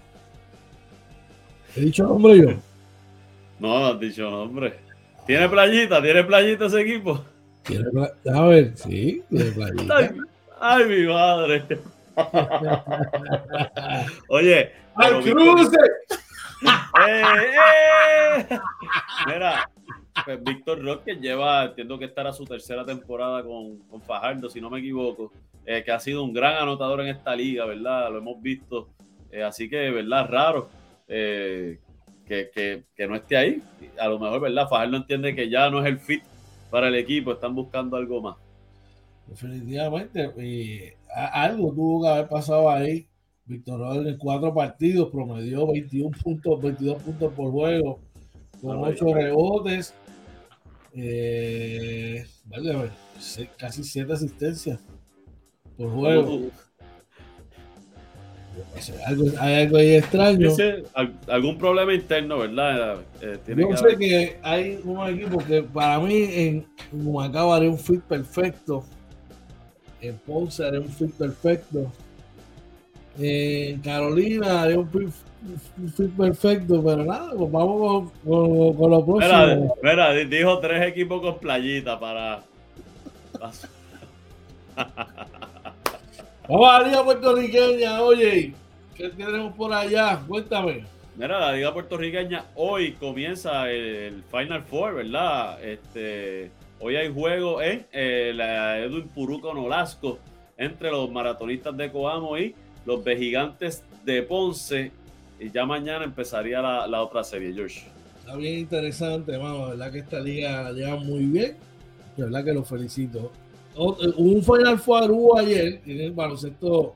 ¿He dicho nombre yo? No, no has dicho nombre. ¿Tiene playita? ¿Tiene playita ese equipo? ¿Tiene A ver, sí, tiene playita. Ay, mi madre. Oye. ¡Al cruce! Eh, eh. Mira, pues Víctor Roque lleva, entiendo que estará su tercera temporada con, con Fajardo, si no me equivoco, eh, que ha sido un gran anotador en esta liga, ¿verdad? Lo hemos visto. así que, ¿verdad? Raro eh, que, no esté ahí. A lo mejor, ¿verdad? Fajardo entiende que ya no es el fit para el equipo, están buscando algo más. Definitivamente, algo tuvo que haber pasado ahí. Víctor Rodríguez en cuatro partidos promedió 21 puntos, 22 puntos por juego, con 8 rebotes, eh, vale, casi 7 asistencias por juego hay algo ahí extraño. algún problema interno, ¿verdad? Eh, Yo sé que hay un equipo que para mí en Humacao haría un fit perfecto. En Ponce haría un fit perfecto. En Carolina haría un fit, perfecto, pero nada, pues vamos con, con, lo próximo. Mira, dijo tres equipos con playita para... Vamos a la Liga Puertorriqueña, oye. ¿Qué tenemos por allá? Cuéntame. Mira, la Liga Puertorriqueña hoy comienza el Final Four, ¿verdad? Este, hoy hay juego en eh, la Edwin Puruco Nolasco entre los maratonistas de Coamo y los gigantes de Ponce. Y ya mañana empezaría la, otra serie, George. Está bien interesante, hermano. verdad que esta liga la lleva muy bien. De verdad que lo felicito. Un Final Four ayer en el baloncesto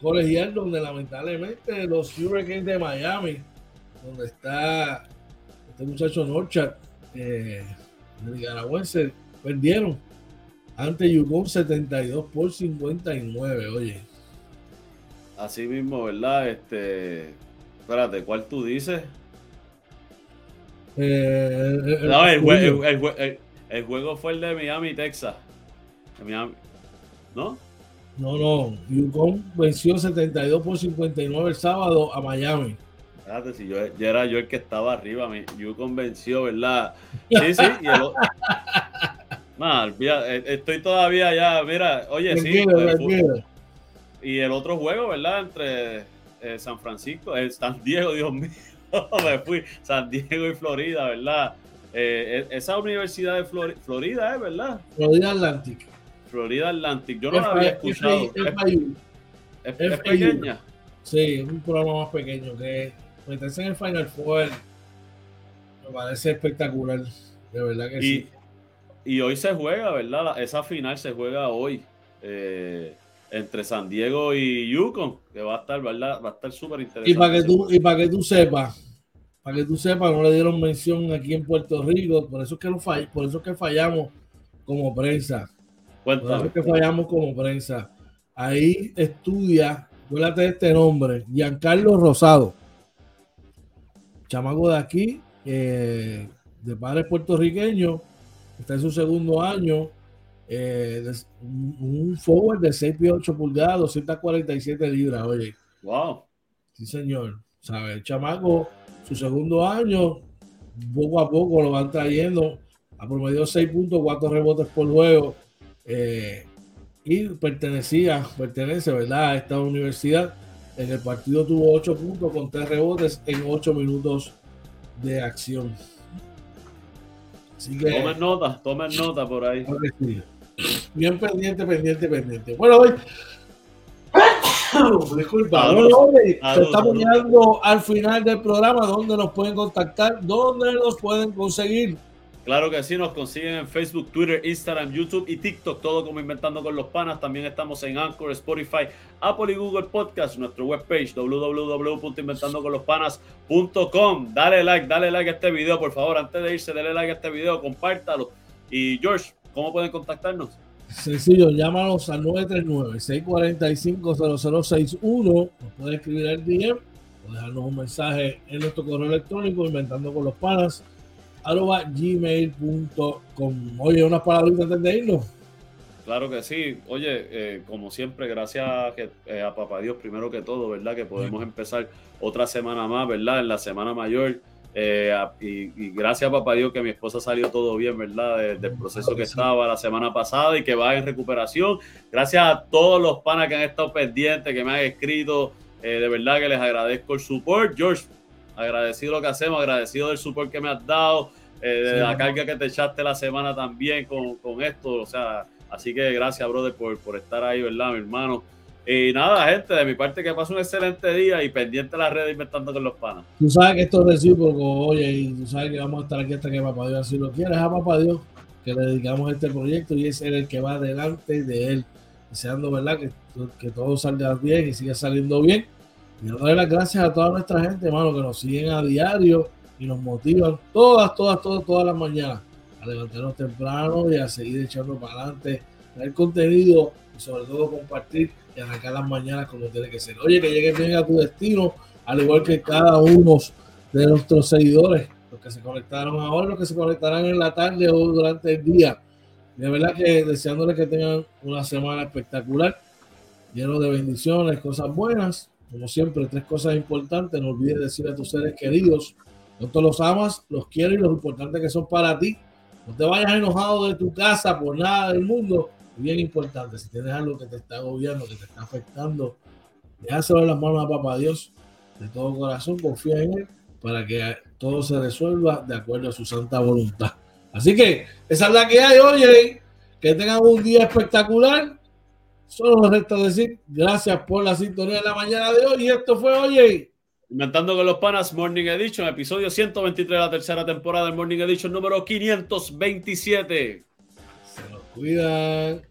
colegial donde lamentablemente los Hurricanes de Miami, donde está este muchacho Norchard, eh, el nicaragüense, perdieron ante Yukon 72 por 59, oye. Así mismo, ¿verdad? Este, espérate, ¿cuál tú dices? Eh, no, el, el, juego fue el de Miami, Texas. ¿No? No, no. Yukon venció 72 por 59 el sábado a Miami. Fíjate, si yo, era yo el que estaba arriba, me, Yukon venció, ¿verdad? Sí, sí. Y el, Mal, eh, estoy todavía ya, mira, oye, sí. y el otro juego, ¿verdad? Entre eh, San Francisco, eh, San Diego, Dios mío, me fui, San Diego y Florida, ¿verdad? E, esa universidad de Florida, ¿es verdad? Florida Atlantic. Florida Atlantic, yo no la había escuchado. Es, pequeña. Sí, es un programa más pequeño que meterse en el Final Four me parece espectacular, de verdad que sí y hoy se juega, ¿verdad? Esa final se juega hoy eh, entre San Diego y Yukon, que va a estar, ¿verdad? Va a estar súper interesante. Y para que tú, y para que tú sepas, para que tú sepas, no le dieron mención aquí en Puerto Rico, por eso es que lo fall, por eso es que fallamos como prensa. Por eso es que fallamos como prensa. Ahí estudia, acuérdate de este nombre, Giancarlo Rosado. Chamaco de aquí, eh, de padres puertorriqueños está en su segundo año, eh, un forward de 6 pies 8 pulgadas, 247 libras, oye. Wow. Sí, señor. ¿Sabe? El chamaco, su segundo año, poco a poco lo van trayendo a promedio 6.4 rebotes por juego. Eh, y pertenecía, pertenece, ¿verdad?, a esta universidad. En el partido tuvo 8 puntos con 3 rebotes en 8 minutos de acción. tomen nota, tomen nota por ahí. Bien pendiente, pendiente, pendiente. Bueno, hoy. Disculpa, hoy estamos llegando al final del programa. ¿Dónde nos pueden contactar? ¿Dónde nos pueden conseguir? Claro que sí, nos consiguen en Facebook, Twitter, Instagram, YouTube y TikTok, todo como Inventando con los Panas. También estamos en Anchor, Spotify, Apple y Google Podcast, nuestro webpage www.inventandoconlospanas.com. Dale like, dale like a este video, por favor. Antes de irse, dale like a este video, compártalo. Y George, ¿cómo pueden contactarnos? Sencillo, llámanos al 939-645-0061. Nos pueden escribir al DM o dejarnos un mensaje en nuestro correo electrónico, inventando con los panas arroba gmail.com. Oye, unas palabras antes de irnos. Claro que sí. Oye, eh, como siempre, gracias eh, a Papá Dios, primero que todo, ¿verdad? Que podemos empezar otra semana más, ¿verdad? En la semana mayor. Eh, y, gracias a Papá Dios que mi esposa salió todo bien, ¿verdad? del proceso que estaba la semana pasada y que va en recuperación. Gracias a todos los panas que han estado pendientes, que me han escrito. de verdad que les agradezco el support. George, agradecido lo que hacemos, agradecido del support que me has dado, eh, de la carga que te echaste la semana también con, con, esto, o sea, así que gracias, brother, por, por estar ahí, ¿verdad, mi hermano? Y nada, gente, de mi parte que pase un excelente día y pendiente de las redes inventando con los panas. Tú sabes que esto es recíproco, oye, y tú sabes que vamos a estar aquí hasta que Papá Dios así lo quiera, a Papá Dios que le dedicamos este proyecto y es el que va delante de él, deseando, ¿verdad? Que, que todo salga bien y siga saliendo bien Quiero darle las gracias a toda nuestra gente, hermano, que nos siguen a diario y nos motivan todas, todas, todas, todas las mañanas a levantarnos temprano y a seguir echando para adelante, el contenido y sobre todo compartir y arrancar las mañanas como tiene que ser. Oye, que llegues bien a tu destino, al igual que cada uno de nuestros seguidores, los que se conectaron ahora, los que se conectarán en la tarde o durante el día. De verdad que deseándoles que tengan una semana espectacular, lleno de bendiciones, cosas buenas como siempre, tres cosas importantes. No olvides decir a tus seres queridos cuánto los amas, los quieres y los importantes que son para ti. No te vayas enojado de tu casa por nada del mundo. Bien importante, si tienes algo que te está agobiando, que te está afectando, déjaselo en las manos a Papá Dios de todo corazón, confía en Él para que todo se resuelva de acuerdo a su santa voluntad. Así que esa es la que hay, oye, que tengan un día espectacular Solo nos resta decir gracias por la sintonía de la mañana de hoy. Y esto fue, oye. Inventando con los panas Morning Edition, episodio 123 de la tercera temporada del Morning Edition número 527. Se los cuidan.